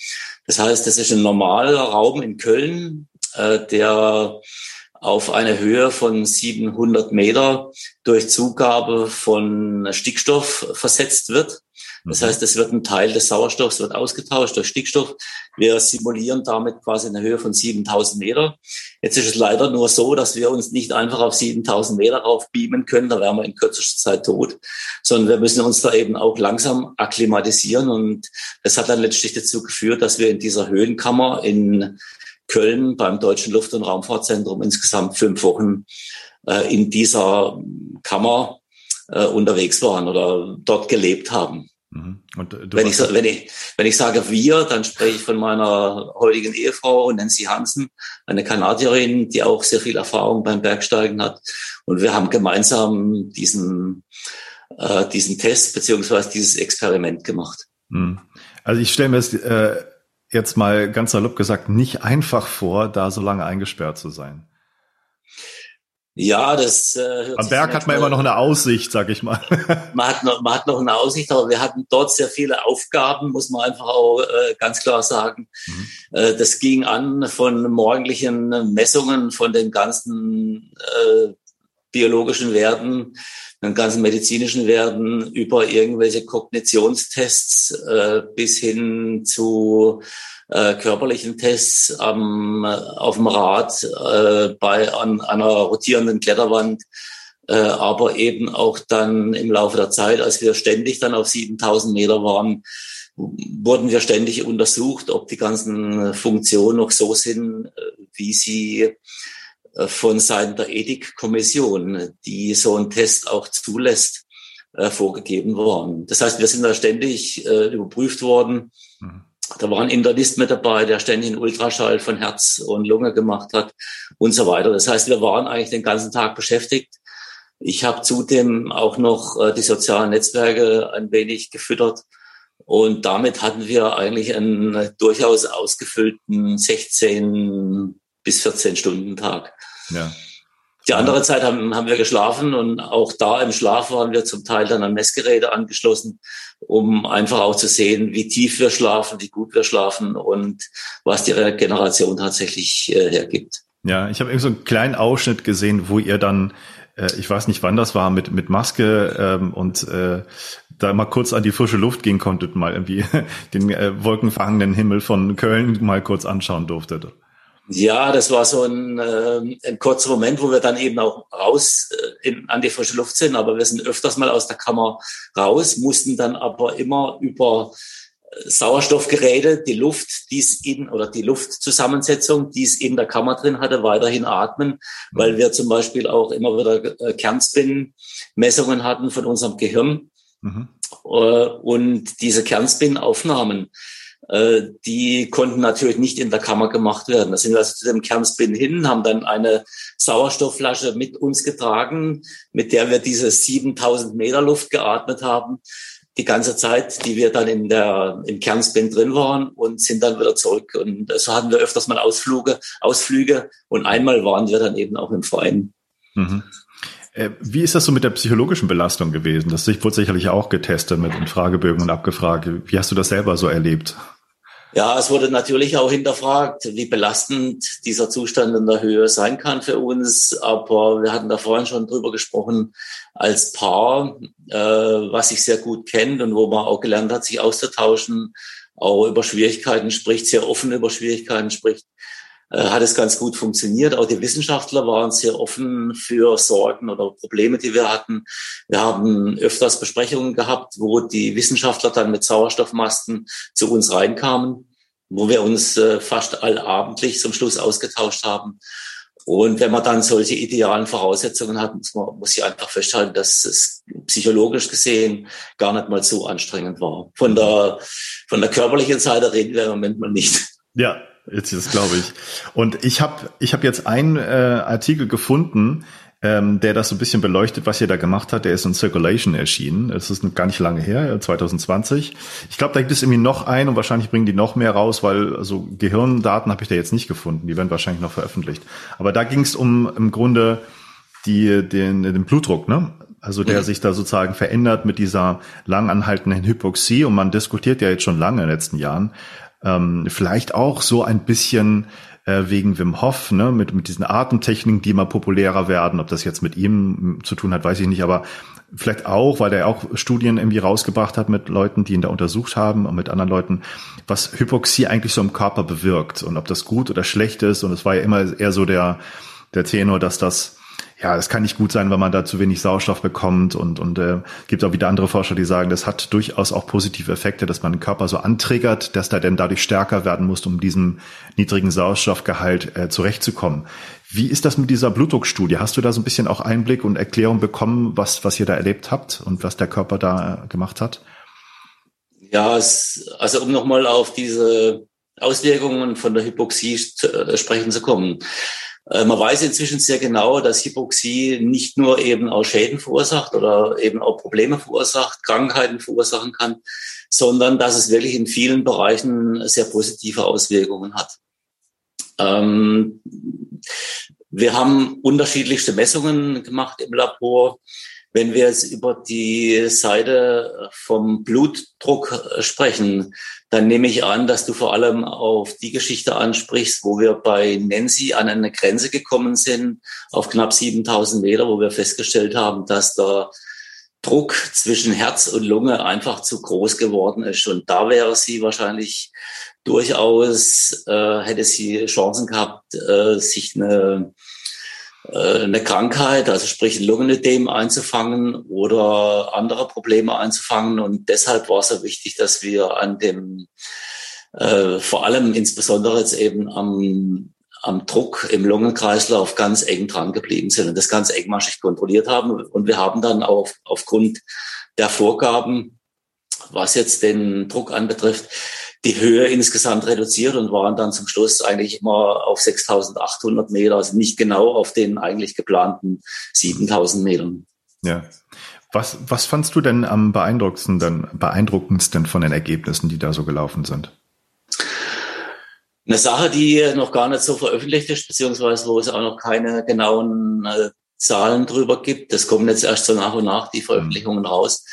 S3: Das heißt, das ist ein normaler Raum in Köln, äh, der auf eine Höhe von 700 Meter durch Zugabe von Stickstoff versetzt wird. Das heißt, es wird ein Teil des Sauerstoffs wird ausgetauscht durch Stickstoff. Wir simulieren damit quasi eine Höhe von 7000 Meter. Jetzt ist es leider nur so, dass wir uns nicht einfach auf 7000 Meter raufbeamen können, da wären wir in kürzester Zeit tot, sondern wir müssen uns da eben auch langsam akklimatisieren. Und das hat dann letztlich dazu geführt, dass wir in dieser Höhenkammer in Köln beim Deutschen Luft- und Raumfahrtzentrum insgesamt fünf Wochen äh, in dieser Kammer äh, unterwegs waren oder dort gelebt haben. Mhm. Äh, wenn, ich, wenn, ich, wenn ich sage wir, dann spreche ich von meiner heutigen Ehefrau Nancy Hansen, eine Kanadierin, die auch sehr viel Erfahrung beim Bergsteigen hat. Und wir haben gemeinsam diesen, äh, diesen Test beziehungsweise dieses Experiment gemacht.
S2: Mhm. Also ich stelle mir es äh, jetzt mal ganz salopp gesagt nicht einfach vor, da so lange eingesperrt zu sein.
S3: Ja, das
S2: äh, Am Berg hat man immer noch eine Aussicht, sag ich mal.
S3: man, hat noch, man hat noch eine Aussicht, aber wir hatten dort sehr viele Aufgaben, muss man einfach auch äh, ganz klar sagen. Mhm. Äh, das ging an von morgendlichen Messungen von den ganzen äh, biologischen Werten, den ganzen medizinischen Werten über irgendwelche Kognitionstests äh, bis hin zu äh, körperlichen Tests am, auf dem Rad äh, bei an, einer rotierenden Kletterwand, äh, aber eben auch dann im Laufe der Zeit, als wir ständig dann auf 7000 Meter waren, wurden wir ständig untersucht, ob die ganzen Funktionen noch so sind, äh, wie sie von Seiten der Ethikkommission, die so einen Test auch zulässt, äh, vorgegeben worden. Das heißt, wir sind da ständig äh, überprüft worden. Mhm. Da war ein Internist mit dabei, der ständig einen Ultraschall von Herz und Lunge gemacht hat und so weiter. Das heißt, wir waren eigentlich den ganzen Tag beschäftigt. Ich habe zudem auch noch äh, die sozialen Netzwerke ein wenig gefüttert. Und damit hatten wir eigentlich einen durchaus ausgefüllten 16 bis 14 Stunden Tag. Ja. Die andere Zeit haben, haben wir geschlafen und auch da im Schlaf waren wir zum Teil dann an Messgeräte angeschlossen, um einfach auch zu sehen, wie tief wir schlafen, wie gut wir schlafen und was die Regeneration tatsächlich äh, hergibt.
S2: Ja, ich habe irgendwie so einen kleinen Ausschnitt gesehen, wo ihr dann, äh, ich weiß nicht wann das war, mit, mit Maske ähm, und äh, da mal kurz an die frische Luft gehen konntet, mal irgendwie den äh, wolkenverhangenen Himmel von Köln mal kurz anschauen durftet.
S3: Ja, das war so ein, äh, ein kurzer Moment, wo wir dann eben auch raus äh, in, an die frische Luft sind. Aber wir sind öfters mal aus der Kammer raus, mussten dann aber immer über äh, Sauerstoffgeräte, die Luft, die es in, oder die Luftzusammensetzung, die es in der Kammer drin hatte, weiterhin atmen, weil wir zum Beispiel auch immer wieder äh, Kernspin-Messungen hatten von unserem Gehirn. Mhm. Äh, und diese Kernspin-Aufnahmen, die konnten natürlich nicht in der Kammer gemacht werden. Da sind wir also zu dem Kernspin hin, haben dann eine Sauerstoffflasche mit uns getragen, mit der wir diese 7000 Meter Luft geatmet haben, die ganze Zeit, die wir dann in der, im Kernspin drin waren und sind dann wieder zurück. Und so hatten wir öfters mal Ausflüge, Ausflüge und einmal waren wir dann eben auch im Verein. Mhm.
S2: Äh, wie ist das so mit der psychologischen Belastung gewesen? Das wurde sicherlich auch getestet mit Fragebögen und abgefragt. Wie hast du das selber so erlebt?
S3: Ja, es wurde natürlich auch hinterfragt, wie belastend dieser Zustand in der Höhe sein kann für uns. Aber wir hatten da vorhin schon drüber gesprochen, als Paar, äh, was sich sehr gut kennt und wo man auch gelernt hat, sich auszutauschen, auch über Schwierigkeiten spricht, sehr offen über Schwierigkeiten spricht, hat es ganz gut funktioniert. Auch die Wissenschaftler waren sehr offen für Sorgen oder Probleme, die wir hatten. Wir haben öfters Besprechungen gehabt, wo die Wissenschaftler dann mit Sauerstoffmasken zu uns reinkamen, wo wir uns äh, fast allabendlich zum Schluss ausgetauscht haben. Und wenn man dann solche idealen Voraussetzungen hat, muss man muss ich einfach festhalten, dass es psychologisch gesehen gar nicht mal so anstrengend war. Von der, von der körperlichen Seite reden wir im Moment mal nicht.
S2: Ja, Jetzt, das glaube ich. Und ich habe ich hab jetzt einen äh, Artikel gefunden, ähm, der das so ein bisschen beleuchtet, was ihr da gemacht hat. Der ist in Circulation erschienen. Das ist gar nicht lange her, 2020. Ich glaube, da gibt es irgendwie noch einen und wahrscheinlich bringen die noch mehr raus, weil also Gehirndaten habe ich da jetzt nicht gefunden. Die werden wahrscheinlich noch veröffentlicht. Aber da ging es um im Grunde die, den, den Blutdruck, ne? Also der mhm. sich da sozusagen verändert mit dieser lang anhaltenden Hypoxie. Und man diskutiert ja jetzt schon lange in den letzten Jahren, ähm, vielleicht auch so ein bisschen äh, wegen Wim Hof, ne, mit, mit diesen Atemtechniken, die immer populärer werden. Ob das jetzt mit ihm zu tun hat, weiß ich nicht, aber vielleicht auch, weil er auch Studien irgendwie rausgebracht hat mit Leuten, die ihn da untersucht haben und mit anderen Leuten, was Hypoxie eigentlich so im Körper bewirkt und ob das gut oder schlecht ist. Und es war ja immer eher so der, der Tenor, dass das ja, es kann nicht gut sein, wenn man da zu wenig Sauerstoff bekommt und und äh, gibt auch wieder andere Forscher, die sagen, das hat durchaus auch positive Effekte, dass man den Körper so antriggert, dass der denn dadurch stärker werden muss, um diesem niedrigen Sauerstoffgehalt äh, zurechtzukommen. Wie ist das mit dieser Blutdruckstudie? Hast du da so ein bisschen auch Einblick und Erklärung bekommen, was was ihr da erlebt habt und was der Körper da gemacht hat?
S3: Ja, es, also um nochmal auf diese Auswirkungen von der Hypoxie äh, sprechen zu kommen. Äh, man weiß inzwischen sehr genau, dass Hypoxie nicht nur eben auch Schäden verursacht oder eben auch Probleme verursacht, Krankheiten verursachen kann, sondern dass es wirklich in vielen Bereichen sehr positive Auswirkungen hat. Ähm, wir haben unterschiedlichste Messungen gemacht im Labor. Wenn wir jetzt über die Seite vom Blutdruck sprechen, dann nehme ich an, dass du vor allem auf die Geschichte ansprichst, wo wir bei Nancy an eine Grenze gekommen sind, auf knapp 7000 Meter, wo wir festgestellt haben, dass der Druck zwischen Herz und Lunge einfach zu groß geworden ist. Und da wäre sie wahrscheinlich durchaus, äh, hätte sie Chancen gehabt, äh, sich eine eine Krankheit, also sprich Lungenödem einzufangen oder andere Probleme einzufangen. Und deshalb war es so wichtig, dass wir an dem, äh, vor allem insbesondere jetzt eben am, am Druck im Lungenkreislauf ganz eng dran geblieben sind und das ganz engmaschig kontrolliert haben. Und wir haben dann auch aufgrund der Vorgaben, was jetzt den Druck anbetrifft, die Höhe insgesamt reduziert und waren dann zum Schluss eigentlich immer auf 6.800 Meter, also nicht genau auf den eigentlich geplanten 7.000 Metern.
S2: Ja. Was, was fandst du denn am beeindruckendsten, beeindruckendsten von den Ergebnissen, die da so gelaufen sind?
S3: Eine Sache, die noch gar nicht so veröffentlicht ist, beziehungsweise wo es auch noch keine genauen äh, Zahlen drüber gibt. Das kommen jetzt erst so nach und nach die Veröffentlichungen raus.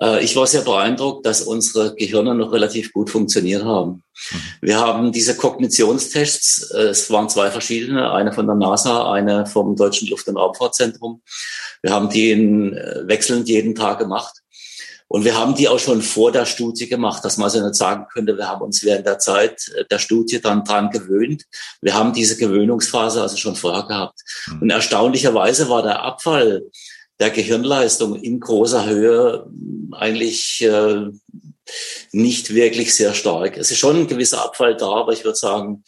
S3: Äh, ich war sehr beeindruckt, dass unsere Gehirne noch relativ gut funktioniert haben. Mhm. Wir haben diese Kognitionstests, äh, es waren zwei verschiedene, eine von der NASA, eine vom Deutschen Luft- und Raumfahrtzentrum. Wir haben die in, äh, wechselnd jeden Tag gemacht. Und wir haben die auch schon vor der Studie gemacht, dass man also nicht sagen könnte, wir haben uns während der Zeit der Studie dann dran gewöhnt. Wir haben diese Gewöhnungsphase also schon vorher gehabt. Mhm. Und erstaunlicherweise war der Abfall der Gehirnleistung in großer Höhe eigentlich äh, nicht wirklich sehr stark. Es ist schon ein gewisser Abfall da, aber ich würde sagen,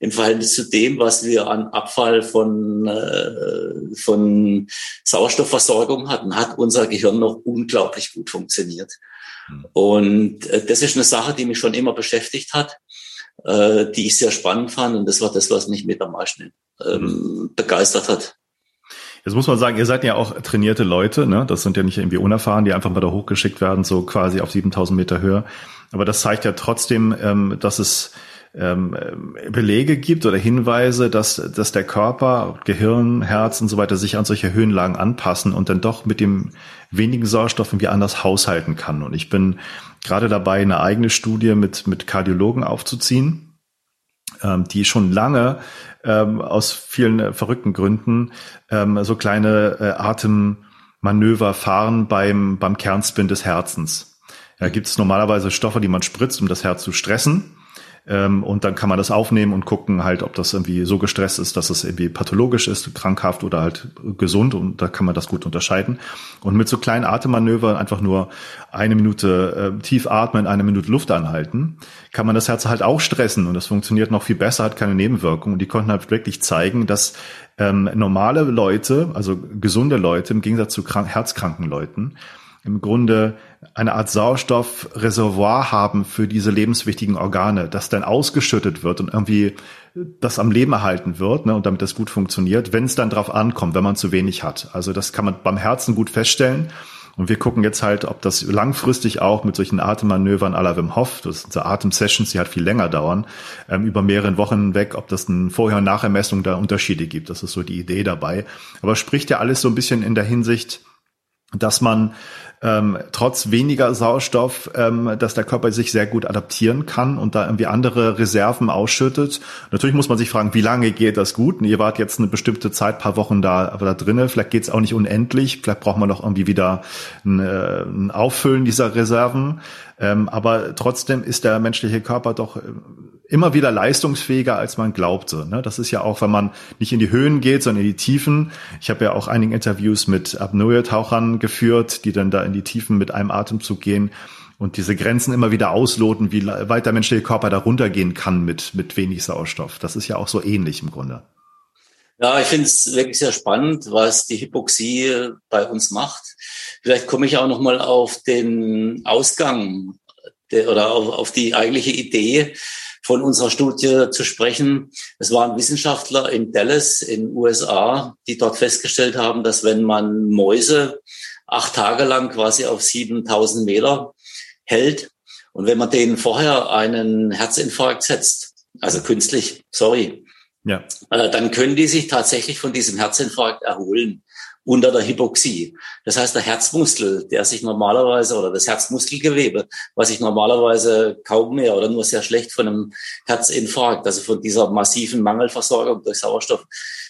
S3: im Verhältnis zu dem, was wir an Abfall von, äh, von Sauerstoffversorgung hatten, hat unser Gehirn noch unglaublich gut funktioniert. Hm. Und äh, das ist eine Sache, die mich schon immer beschäftigt hat, äh, die ich sehr spannend fand. Und das war das, was mich mit am meisten ähm, hm. begeistert hat.
S2: Jetzt muss man sagen, ihr seid ja auch trainierte Leute, ne? Das sind ja nicht irgendwie unerfahren, die einfach mal da hochgeschickt werden, so quasi auf 7000 Meter Höhe. Aber das zeigt ja trotzdem, ähm, dass es ähm, Belege gibt oder Hinweise, dass, dass der Körper, Gehirn, Herz und so weiter sich an solche Höhenlagen anpassen und dann doch mit dem wenigen Sauerstoff irgendwie anders haushalten kann. Und ich bin gerade dabei, eine eigene Studie mit, mit Kardiologen aufzuziehen, die schon lange ähm, aus vielen äh, verrückten Gründen ähm, so kleine äh, Atemmanöver fahren beim, beim Kernspin des Herzens. Da gibt es normalerweise Stoffe, die man spritzt, um das Herz zu stressen. Ähm, und dann kann man das aufnehmen und gucken halt, ob das irgendwie so gestresst ist, dass es irgendwie pathologisch ist, krankhaft oder halt gesund. Und da kann man das gut unterscheiden. Und mit so kleinen Atemmanövern einfach nur eine Minute äh, tief atmen, eine Minute Luft anhalten, kann man das Herz halt auch stressen. Und das funktioniert noch viel besser, hat keine Nebenwirkungen. Und die konnten halt wirklich zeigen, dass ähm, normale Leute, also gesunde Leute im Gegensatz zu herzkranken Leuten, im Grunde eine Art Sauerstoffreservoir haben für diese lebenswichtigen Organe, das dann ausgeschüttet wird und irgendwie das am Leben erhalten wird ne, und damit das gut funktioniert, wenn es dann drauf ankommt, wenn man zu wenig hat. Also das kann man beim Herzen gut feststellen. Und wir gucken jetzt halt, ob das langfristig auch mit solchen Atemmanövern la Wim Hof, das sind so Atemsessions, die halt viel länger dauern, ähm, über mehrere Wochen weg, ob das ein Vorher- und Nachermessung da Unterschiede gibt. Das ist so die Idee dabei. Aber spricht ja alles so ein bisschen in der Hinsicht, dass man ähm, trotz weniger Sauerstoff, ähm, dass der Körper sich sehr gut adaptieren kann und da irgendwie andere Reserven ausschüttet. Natürlich muss man sich fragen, wie lange geht das gut? Und ihr wart jetzt eine bestimmte Zeit, paar Wochen da, da drinnen. Vielleicht geht es auch nicht unendlich. Vielleicht braucht man noch irgendwie wieder ein, äh, ein Auffüllen dieser Reserven. Ähm, aber trotzdem ist der menschliche Körper doch äh, immer wieder leistungsfähiger, als man glaubte. Ne? Das ist ja auch, wenn man nicht in die Höhen geht, sondern in die Tiefen. Ich habe ja auch einige Interviews mit Apnoe-Tauchern geführt, die dann da in die Tiefen mit einem Atemzug gehen und diese Grenzen immer wieder ausloten, wie weit der menschliche Körper da runtergehen kann mit, mit wenig Sauerstoff. Das ist ja auch so ähnlich im Grunde.
S3: Ja, ich finde es wirklich sehr spannend, was die Hypoxie bei uns macht. Vielleicht komme ich auch noch mal auf den Ausgang der, oder auf, auf die eigentliche Idee von unserer Studie zu sprechen. Es waren Wissenschaftler in Dallas in USA, die dort festgestellt haben, dass wenn man Mäuse acht Tage lang quasi auf 7000 Meter hält und wenn man denen vorher einen Herzinfarkt setzt, also künstlich, sorry, ja. Äh, dann können die sich tatsächlich von diesem Herzinfarkt erholen unter der Hypoxie. Das heißt, der Herzmuskel, der sich normalerweise oder das Herzmuskelgewebe, was sich normalerweise kaum mehr oder nur sehr schlecht von einem Herzinfarkt, also von dieser massiven Mangelversorgung durch Sauerstoff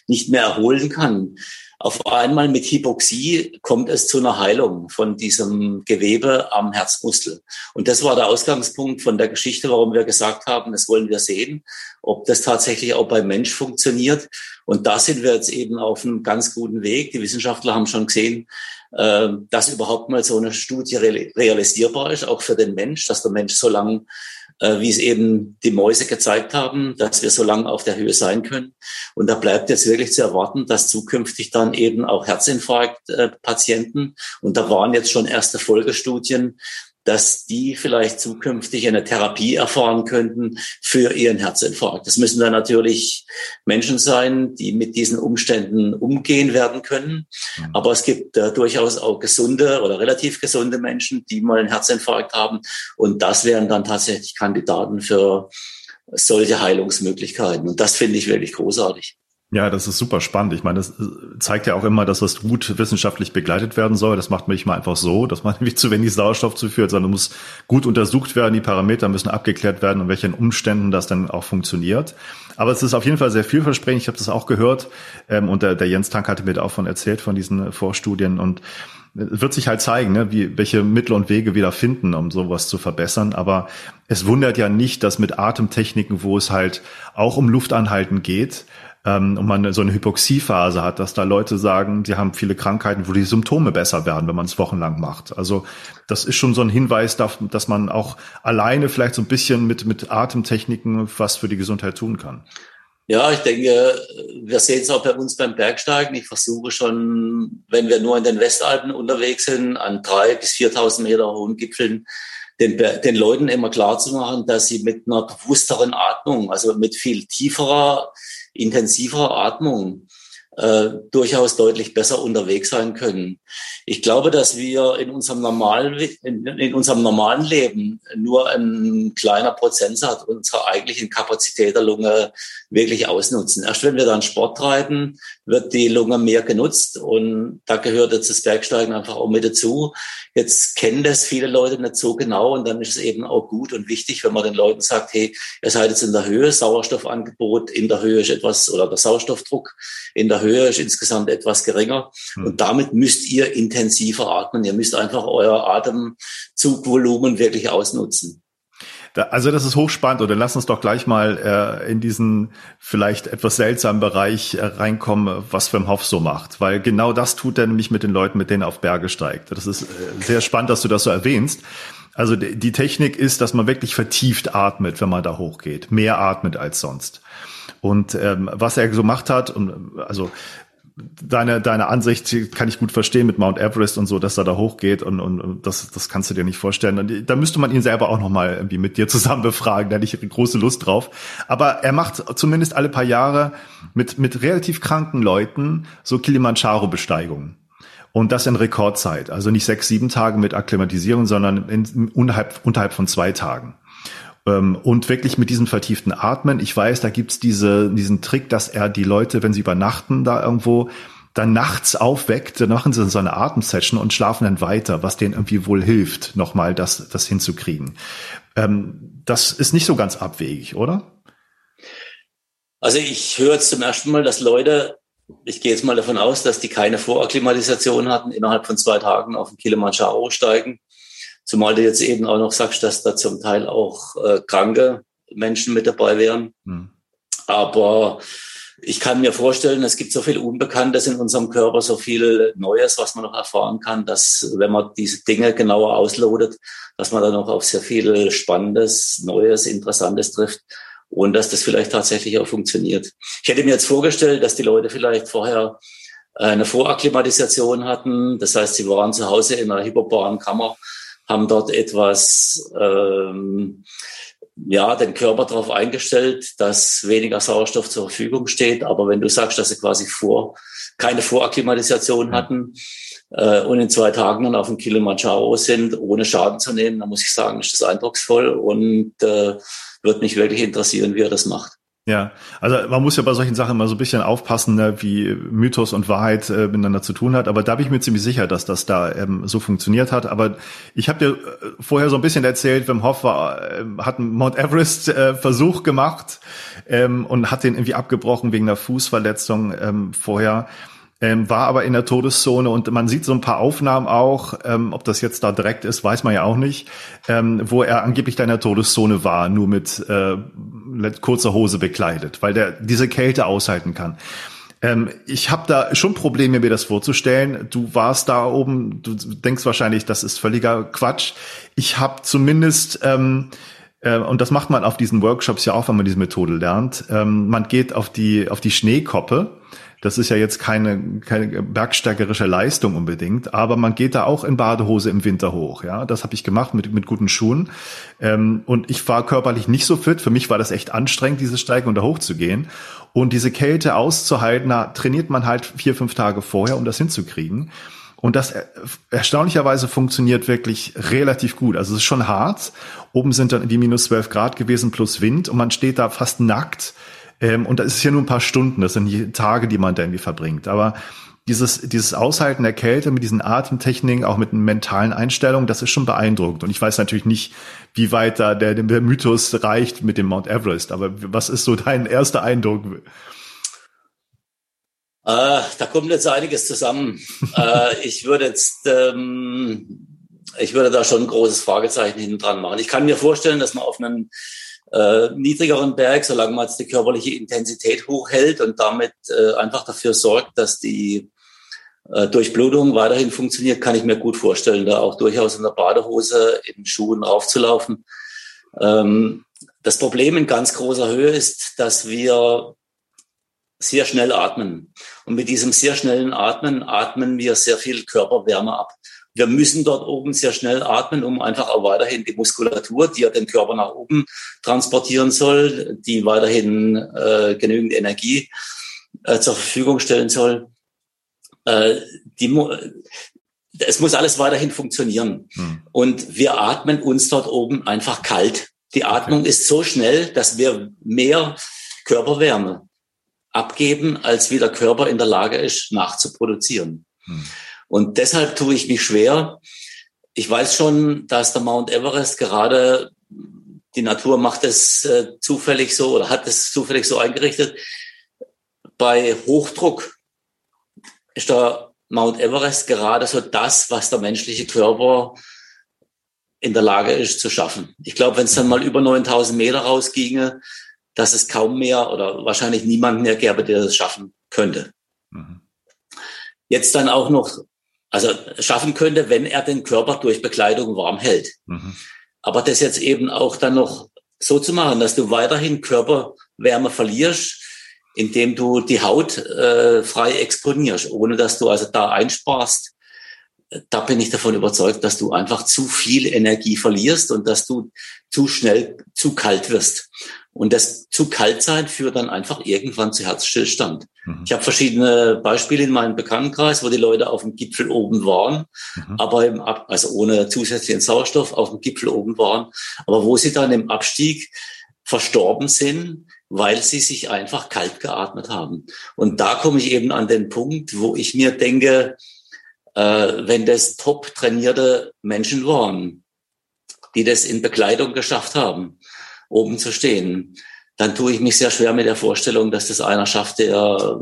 S3: nicht mehr erholen kann, auf einmal mit Hypoxie kommt es zu einer Heilung von diesem Gewebe am Herzmuskel. Und das war der Ausgangspunkt von der Geschichte, warum wir gesagt haben, das wollen wir sehen, ob das tatsächlich auch beim Mensch funktioniert. Und da sind wir jetzt eben auf einem ganz guten Weg. Die Wissenschaftler haben schon gesehen, äh, dass überhaupt mal so eine Studie realisierbar ist, auch für den Mensch, dass der Mensch so lange äh, wie es eben die Mäuse gezeigt haben, dass wir so lange auf der Höhe sein können. Und da bleibt jetzt wirklich zu erwarten, dass zukünftig dann eben auch Herzinfarktpatienten, und da waren jetzt schon erste Folgestudien, dass die vielleicht zukünftig eine Therapie erfahren könnten für ihren Herzinfarkt. Das müssen dann natürlich Menschen sein, die mit diesen Umständen umgehen werden können. Mhm. Aber es gibt äh, durchaus auch gesunde oder relativ gesunde Menschen, die mal einen Herzinfarkt haben. Und das wären dann tatsächlich Kandidaten für solche Heilungsmöglichkeiten. Und das finde ich wirklich großartig.
S2: Ja, das ist super spannend. Ich meine, das äh, zeigt ja auch immer, dass das gut wissenschaftlich begleitet werden soll. Das macht man nicht mal einfach so, dass man nicht zu wenig Sauerstoff zuführt, sondern muss gut untersucht werden. Die Parameter müssen abgeklärt werden, in welchen Umständen das dann auch funktioniert. Aber es ist auf jeden Fall sehr vielversprechend. Ich habe das auch gehört. Ähm, und der, der Jens Tank hatte mir da auch von erzählt, von diesen Vorstudien. Und es wird sich halt zeigen, ne, wie, welche Mittel und Wege wir da finden, um sowas zu verbessern. Aber es wundert ja nicht, dass mit Atemtechniken, wo es halt auch um Luftanhalten geht, ähm, und man so eine Hypoxiephase hat, dass da Leute sagen, sie haben viele Krankheiten, wo die Symptome besser werden, wenn man es wochenlang macht. Also das ist schon so ein Hinweis, dass man auch alleine vielleicht so ein bisschen mit, mit Atemtechniken was für die Gesundheit tun kann.
S3: Ja, ich denke, wir sehen es auch bei uns beim Bergsteigen. Ich versuche schon, wenn wir nur in den Westalpen unterwegs sind, an drei bis 4.000 Meter hohen Gipfeln, den, den Leuten immer klar zu machen, dass sie mit einer bewussteren Atmung, also mit viel tieferer intensiver Atmung äh, durchaus deutlich besser unterwegs sein können. Ich glaube, dass wir in unserem normalen, in, in, unserem normalen Leben nur ein kleiner Prozentsatz unserer eigentlichen Kapazität der Lunge wirklich ausnutzen. Erst wenn wir dann Sport treiben, wird die Lunge mehr genutzt und da gehört jetzt das Bergsteigen einfach auch mit dazu. Jetzt kennen das viele Leute nicht so genau und dann ist es eben auch gut und wichtig, wenn man den Leuten sagt, hey, ihr seid jetzt in der Höhe, Sauerstoffangebot in der Höhe ist etwas oder der Sauerstoffdruck in der Höhe ist insgesamt etwas geringer hm. und damit müsst ihr intensiver atmen. Ihr müsst einfach euer Atemzugvolumen wirklich ausnutzen.
S2: Da, also das ist hochspannend oder lass uns doch gleich mal äh, in diesen vielleicht etwas seltsamen Bereich äh, reinkommen, was Wim Hof so macht, weil genau das tut er nämlich mit den Leuten, mit denen er auf Berge steigt. Das ist äh, sehr spannend, dass du das so erwähnst. Also die, die Technik ist, dass man wirklich vertieft atmet, wenn man da hochgeht, mehr atmet als sonst. Und ähm, was er so gemacht hat, und also deine, deine Ansicht kann ich gut verstehen mit Mount Everest und so, dass er da hochgeht und, und, und das, das kannst du dir nicht vorstellen. Da müsste man ihn selber auch nochmal irgendwie mit dir zusammen befragen, da hätte ich große Lust drauf. Aber er macht zumindest alle paar Jahre mit, mit relativ kranken Leuten so Kilimanjaro-Besteigungen. Und das in Rekordzeit. Also nicht sechs, sieben Tage mit Akklimatisierung, sondern in, unterhalb, unterhalb von zwei Tagen. Ähm, und wirklich mit diesem vertieften Atmen. Ich weiß, da gibt's diese, diesen Trick, dass er die Leute, wenn sie übernachten, da irgendwo dann nachts aufweckt, dann machen sie so eine Atemsession und schlafen dann weiter, was denen irgendwie wohl hilft, nochmal das, das hinzukriegen. Ähm, das ist nicht so ganz abwegig, oder?
S3: Also ich höre zum ersten Mal, dass Leute, ich gehe jetzt mal davon aus, dass die keine Vorakklimatisation hatten, innerhalb von zwei Tagen auf den Kilimanjaro steigen Zumal du jetzt eben auch noch sagst, dass da zum Teil auch äh, kranke Menschen mit dabei wären. Hm. Aber ich kann mir vorstellen, es gibt so viel Unbekanntes in unserem Körper, so viel Neues, was man noch erfahren kann, dass wenn man diese Dinge genauer auslotet, dass man dann auch auf sehr viel Spannendes, Neues, Interessantes trifft und dass das vielleicht tatsächlich auch funktioniert. Ich hätte mir jetzt vorgestellt, dass die Leute vielleicht vorher eine Vorakklimatisation hatten. Das heißt, sie waren zu Hause in einer hyperbaren Kammer haben dort etwas, ähm, ja, den Körper darauf eingestellt, dass weniger Sauerstoff zur Verfügung steht. Aber wenn du sagst, dass sie quasi vor, keine Vorakklimatisation hatten äh, und in zwei Tagen dann auf dem Kilimanjaro sind, ohne Schaden zu nehmen, dann muss ich sagen, ist das eindrucksvoll und äh, wird mich wirklich interessieren, wie er das macht.
S2: Ja, also man muss ja bei solchen Sachen immer so ein bisschen aufpassen, ne, wie Mythos und Wahrheit äh, miteinander zu tun hat. Aber da bin ich mir ziemlich sicher, dass das da ähm, so funktioniert hat. Aber ich habe dir äh, vorher so ein bisschen erzählt, Wim Hof war, äh, hat einen Mount Everest äh, Versuch gemacht ähm, und hat den irgendwie abgebrochen wegen einer Fußverletzung ähm, vorher ähm, war aber in der Todeszone und man sieht so ein paar Aufnahmen auch, ähm, ob das jetzt da direkt ist, weiß man ja auch nicht, ähm, wo er angeblich da in der Todeszone war, nur mit äh, kurzer Hose bekleidet, weil der diese Kälte aushalten kann. Ähm, ich habe da schon Probleme, mir das vorzustellen. Du warst da oben, du denkst wahrscheinlich, das ist völliger Quatsch. Ich habe zumindest ähm, äh, und das macht man auf diesen Workshops ja auch, wenn man diese Methode lernt. Ähm, man geht auf die auf die Schneekoppe das ist ja jetzt keine, keine bergsteigerische Leistung unbedingt, aber man geht da auch in Badehose im Winter hoch. Ja, das habe ich gemacht mit mit guten Schuhen. Ähm, und ich war körperlich nicht so fit. Für mich war das echt anstrengend, diese Steigung da hochzugehen. Und diese Kälte auszuhalten, da trainiert man halt vier fünf Tage vorher, um das hinzukriegen. Und das erstaunlicherweise funktioniert wirklich relativ gut. Also es ist schon hart. Oben sind dann die minus zwölf Grad gewesen plus Wind und man steht da fast nackt Ähm, und das ist ja nur ein paar Stunden, das sind die Tage, die man da irgendwie verbringt. Aber dieses, dieses Aushalten der Kälte mit diesen Atemtechniken, auch mit mentalen Einstellungen, das ist schon beeindruckend. Und ich weiß natürlich nicht, wie weit da der, der Mythos reicht mit dem Mount Everest. Aber was ist so dein erster Eindruck?
S3: Äh, da kommt jetzt einiges zusammen. äh, ich würde jetzt, ähm, ich würde da schon ein großes Fragezeichen hinten dran machen. Ich kann mir vorstellen, dass man auf einem äh, niedrigeren Berg, solange man jetzt die körperliche Intensität hochhält und damit äh, einfach dafür sorgt, dass die äh, Durchblutung weiterhin funktioniert, kann ich mir gut vorstellen, da auch durchaus in der Badehose in Schuhen raufzulaufen. Ähm, das Problem in ganz großer Höhe ist, dass wir sehr schnell atmen. Und mit diesem sehr schnellen Atmen atmen wir sehr viel Körperwärme ab. Wir müssen dort oben sehr schnell atmen, um einfach auch weiterhin die Muskulatur, die ja den Körper nach oben transportieren soll, die weiterhin äh, genügend Energie äh, zur Verfügung stellen soll, äh, die, es muss alles weiterhin funktionieren. Hm. Und wir atmen uns dort oben einfach kalt. Die Atmung okay. ist so schnell, dass wir mehr Körperwärme abgeben, als wie der Körper in der Lage ist, nachzuproduzieren. Hm. Und deshalb tue ich mich schwer. Ich weiß schon, dass der Mount Everest gerade, die Natur macht es äh, zufällig so oder hat es zufällig so eingerichtet. Bei Hochdruck ist der Mount Everest gerade so das, was der menschliche Körper in der Lage ist zu schaffen. Ich glaube, wenn es dann mal über 9000 Meter rausginge, dass es kaum mehr oder wahrscheinlich niemand mehr gäbe, der das schaffen könnte. Mhm. Jetzt dann auch noch also schaffen könnte, wenn er den Körper durch Bekleidung warm hält. Mhm. Aber das jetzt eben auch dann noch so zu machen, dass du weiterhin Körperwärme verlierst, indem du die Haut äh, frei exponierst, ohne dass du also da einsparst. Da bin ich davon überzeugt, dass du einfach zu viel Energie verlierst und dass du zu schnell zu kalt wirst. Und das zu kalt sein führt dann einfach irgendwann zu Herzstillstand. Mhm. Ich habe verschiedene Beispiele in meinem Bekanntenkreis, wo die Leute auf dem Gipfel oben waren, mhm. aber im Ab also ohne zusätzlichen Sauerstoff auf dem Gipfel oben waren, aber wo sie dann im Abstieg verstorben sind, weil sie sich einfach kalt geatmet haben. Und da komme ich eben an den Punkt, wo ich mir denke, wenn das top trainierte Menschen waren, die das in Bekleidung geschafft haben, oben zu stehen, dann tue ich mich sehr schwer mit der Vorstellung, dass das einer schafft, der,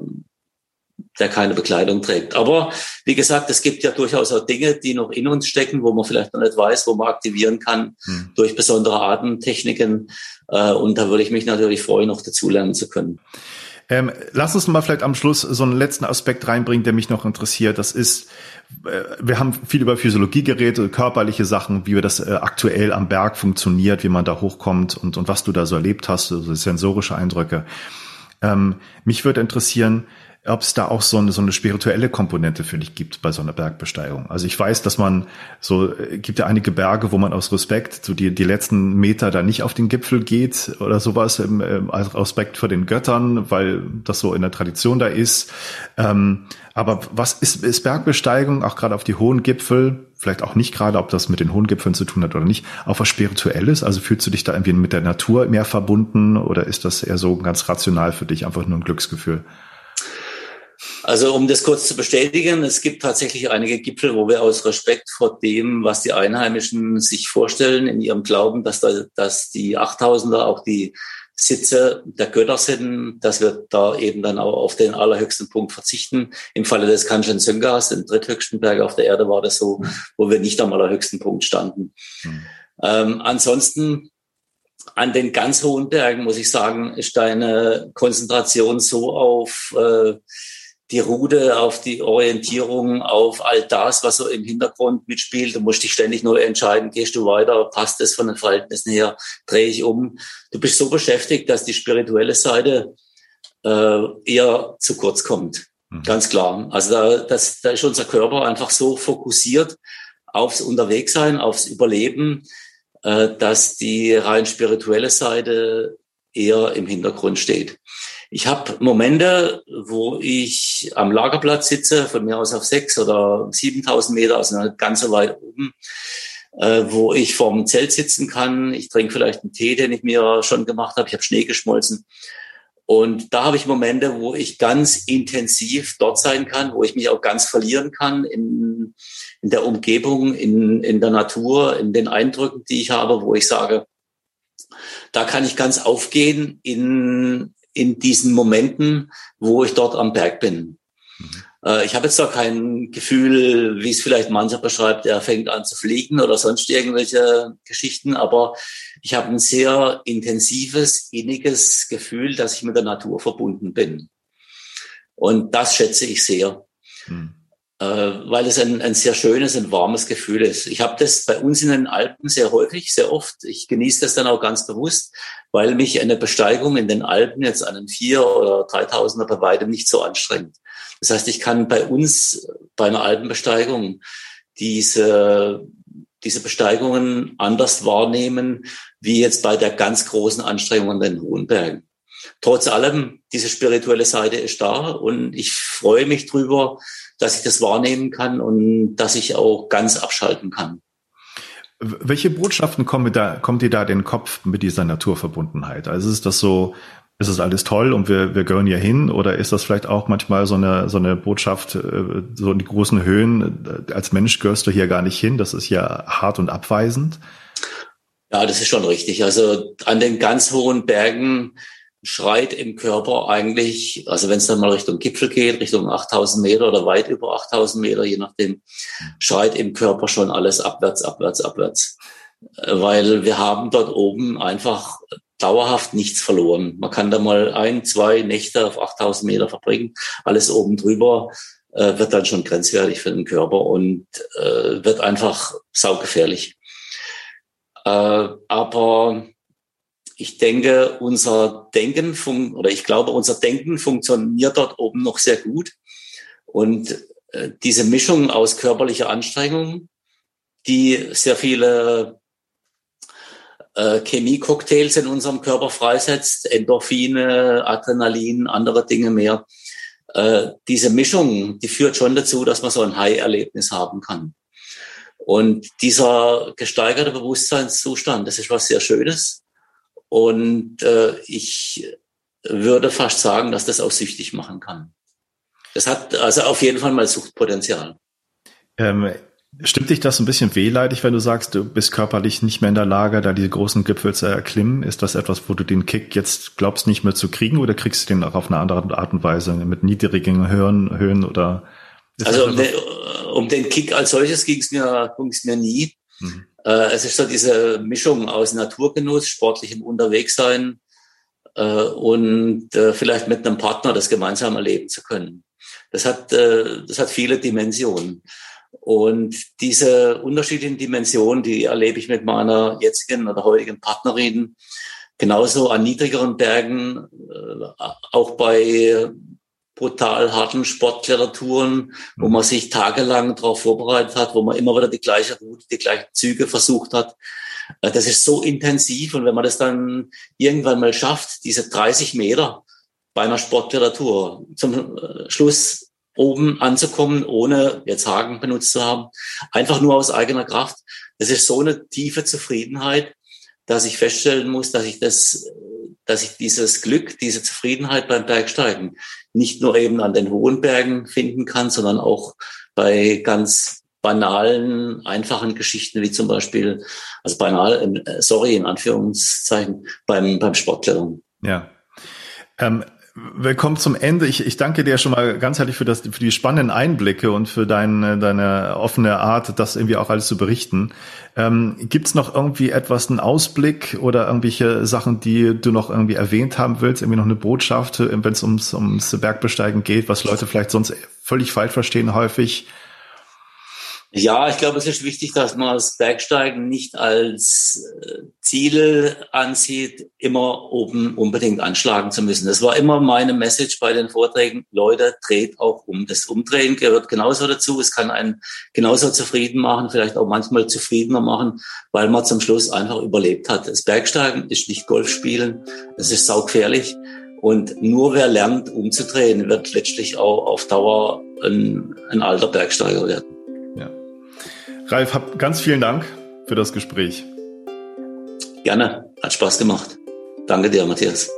S3: der keine Bekleidung trägt. Aber wie gesagt, es gibt ja durchaus auch Dinge, die noch in uns stecken, wo man vielleicht noch nicht weiß, wo man aktivieren kann hm. durch besondere Atemtechniken. Äh, und da würde ich mich natürlich freuen, noch dazulernen zu können.
S2: Ähm, lass uns mal vielleicht am Schluss so einen letzten Aspekt reinbringen, der mich noch interessiert. Das ist, äh, wir haben viel über Physiologie geredet, körperliche Sachen, wie das äh, aktuell am Berg funktioniert, wie man da hochkommt und, und was du da so erlebt hast, so sensorische Eindrücke. Ähm, mich würde interessieren, ob es da auch so eine, so eine spirituelle Komponente für dich gibt bei so einer Bergbesteigung. Also ich weiß, dass man so, äh, gibt ja einige Berge, wo man aus Respekt so die, die letzten Meter da nicht auf den Gipfel geht oder sowas, im, im, als Respekt vor den Göttern, weil das so in der Tradition da ist. Ähm, aber was ist, ist Bergbesteigung, auch gerade auf die hohen Gipfel, vielleicht auch nicht gerade, ob das mit den hohen Gipfeln zu tun hat oder nicht, auch was Spirituelles? Also fühlst du dich da irgendwie mit der Natur mehr verbunden oder ist das eher so ganz rational für dich, einfach nur ein Glücksgefühl?
S3: Also um das kurz zu bestätigen, es gibt tatsächlich einige Gipfel, wo wir aus Respekt vor dem, was die Einheimischen sich vorstellen, in ihrem Glauben, dass, da, dass die 8000er auch die Sitze der Götter sind, dass wir da eben dann auch auf den allerhöchsten Punkt verzichten. Im Falle des Kanchenjungas, dem dritthöchsten Berg auf der Erde, war das so, wo wir nicht am allerhöchsten Punkt standen. Mhm. Ähm, ansonsten an den ganz hohen Bergen, muss ich sagen, ist deine Konzentration so auf äh, die Rude, auf die Orientierung, auf all das, was so im Hintergrund mitspielt. Du musst dich ständig neu entscheiden, gehst du weiter, passt es von den Verhältnissen her, drehe ich um. Du bist so beschäftigt, dass die spirituelle Seite äh, eher zu kurz kommt. Mhm. Ganz klar. Also da, das, da ist unser Körper einfach so fokussiert aufs Unterwegssein, aufs Überleben, äh, dass die rein spirituelle Seite eher im Hintergrund steht. Ich habe Momente, wo ich am Lagerplatz sitze, von mir aus auf sechs oder siebentausend Meter, also ganz so weit oben, äh, wo ich vorm Zelt sitzen kann. Ich trinke vielleicht einen Tee, den ich mir schon gemacht habe. Ich habe Schnee geschmolzen. Und da habe ich Momente, wo ich ganz intensiv dort sein kann, wo ich mich auch ganz verlieren kann in, in der Umgebung, in, in der Natur, in den Eindrücken, die ich habe, wo ich sage, da kann ich ganz aufgehen in, in diesen Momenten, wo ich dort am Berg bin. Mhm. Äh, ich habe jetzt da kein Gefühl, wie es vielleicht mancher beschreibt, er fängt an zu fliegen oder sonst irgendwelche Geschichten, aber ich habe ein sehr intensives, inniges Gefühl, dass ich mit der Natur verbunden bin. Und das schätze ich sehr. Hm äh, weil es ein, ein sehr schönes und warmes Gefühl ist. Ich habe das bei uns in den Alpen sehr häufig, sehr oft. Ich genieße das dann auch ganz bewusst, weil mich eine Besteigung in den Alpen jetzt einen vier oder dreitausender bei weitem nicht so anstrengt. Das heißt, ich kann bei uns bei einer Alpenbesteigung diese diese Besteigungen anders wahrnehmen, wie jetzt bei der ganz großen Anstrengung an den hohen Bergen. Trotz allem, diese spirituelle Seite ist da und ich freue mich drüber, dass ich das wahrnehmen kann und dass ich auch ganz abschalten kann.
S2: Welche Botschaften kommen, da, kommen dir da den Kopf mit dieser Naturverbundenheit? Also ist das so, ist das alles toll und wir, wir gehören hier hin? Oder ist das vielleicht auch manchmal so eine, so eine Botschaft, äh, so in die großen Höhen, äh, als Mensch gehörst du hier gar nicht hin, das ist ja hart und abweisend?
S3: Ja, das ist schon richtig. Also an den ganz hohen Bergen schreit im Körper eigentlich, also wenn es dann mal Richtung Gipfel geht, Richtung 8000 Meter oder weit über 8000 Meter, je nachdem, schreit im Körper schon alles abwärts, abwärts, abwärts. Weil wir haben dort oben einfach dauerhaft nichts verloren. Man kann da mal ein, zwei Nächte auf 8000 Meter verbringen, alles oben drüber äh, wird dann schon grenzwertig für den Körper und äh, wird einfach saugefährlich. Äh, aber ich denke, unser Denken fun oder ich glaube, unser Denken funktioniert dort oben noch sehr gut. Und äh, diese Mischung aus körperlicher Anstrengung, die sehr viele äh, Chemiecocktails in unserem Körper freisetzt, Endorphine, Adrenalin, andere Dinge mehr. Äh, diese Mischung, die führt schon dazu, dass man so ein High-Erlebnis haben kann. Und dieser gesteigerte Bewusstseinszustand, das ist was sehr Schönes. Und äh, ich würde fast sagen, dass das auch süchtig machen kann. Das hat also auf jeden Fall mal Suchtpotenzial.
S2: Ähm, stimmt dich das ein bisschen wehleidig, wenn du sagst, du bist körperlich nicht mehr in der Lage, da diese großen Gipfel zu erklimmen? Ist das etwas, wo du den Kick jetzt glaubst nicht mehr zu kriegen oder kriegst du den auch auf eine andere Art und Weise mit niedrigen Höhen, Höhen oder?
S3: Also um den, um den, Kick als solches ging es mir, ging's mir nie. Mhm. Äh, es ist so diese Mischung aus Naturgenuss, sportlichem Unterwegssein äh, und äh, vielleicht mit einem Partner das gemeinsam erleben zu können. Das hat, das hat viele Dimensionen. Und diese unterschiedlichen Dimensionen, die erlebe ich mit meiner jetzigen oder heutigen Partnerin genauso an niedrigeren Bergen, auch bei brutal harten Sportklettertouren, wo mhm. man sich tagelang darauf vorbereitet hat, wo man immer wieder die gleiche Route, die gleichen Züge versucht hat. Äh, das ist so intensiv und wenn man das dann irgendwann mal schafft, diese 30 Meter bei einer Sportklettertour zum äh, Schluss oben anzukommen, ohne jetzt Haken benutzt zu haben, einfach nur aus eigener Kraft. Das ist so eine tiefe Zufriedenheit, dass ich feststellen muss, dass ich das, dass ich dieses Glück, diese Zufriedenheit beim Bergsteigen nicht nur eben an den hohen Bergen finden kann, sondern auch bei ganz banalen, einfachen Geschichten, wie zum Beispiel, also banal, äh, sorry, in Anführungszeichen, beim, beim Sportklettern.
S2: Ja. Ähm, Willkommen zum Ende. Ich, ich danke dir schon mal ganz herzlich für, das, für die spannenden Einblicke und für deine, deine offene Art, das irgendwie auch alles zu berichten. Ähm, Gibt es noch irgendwie etwas, einen Ausblick oder irgendwelche Sachen, die du noch irgendwie erwähnt haben willst? Irgendwie noch eine Botschaft, wenn es ums, ums Bergbesteigen geht, was Leute vielleicht sonst völlig falsch verstehen häufig?
S3: Ja, ich glaube, es ist wichtig, dass man das Bergsteigen nicht als äh, Ziel ansieht, immer oben unbedingt anschlagen zu müssen. Das war immer meine Message bei den Vorträgen. Leute, dreht auch um. Das Umdrehen gehört genauso dazu. Es kann einen genauso zufrieden machen, vielleicht auch manchmal zufriedener machen, weil man zum Schluss einfach überlebt hat. Das Bergsteigen ist nicht Golf spielen. Es ist saugefährlich. Und nur wer lernt, umzudrehen, wird letztlich auch auf Dauer ein, ein alter Bergsteiger werden.
S2: Ralf, hab ganz vielen Dank für das Gespräch.
S3: Gerne, hat Spaß gemacht. Danke dir, Matthias.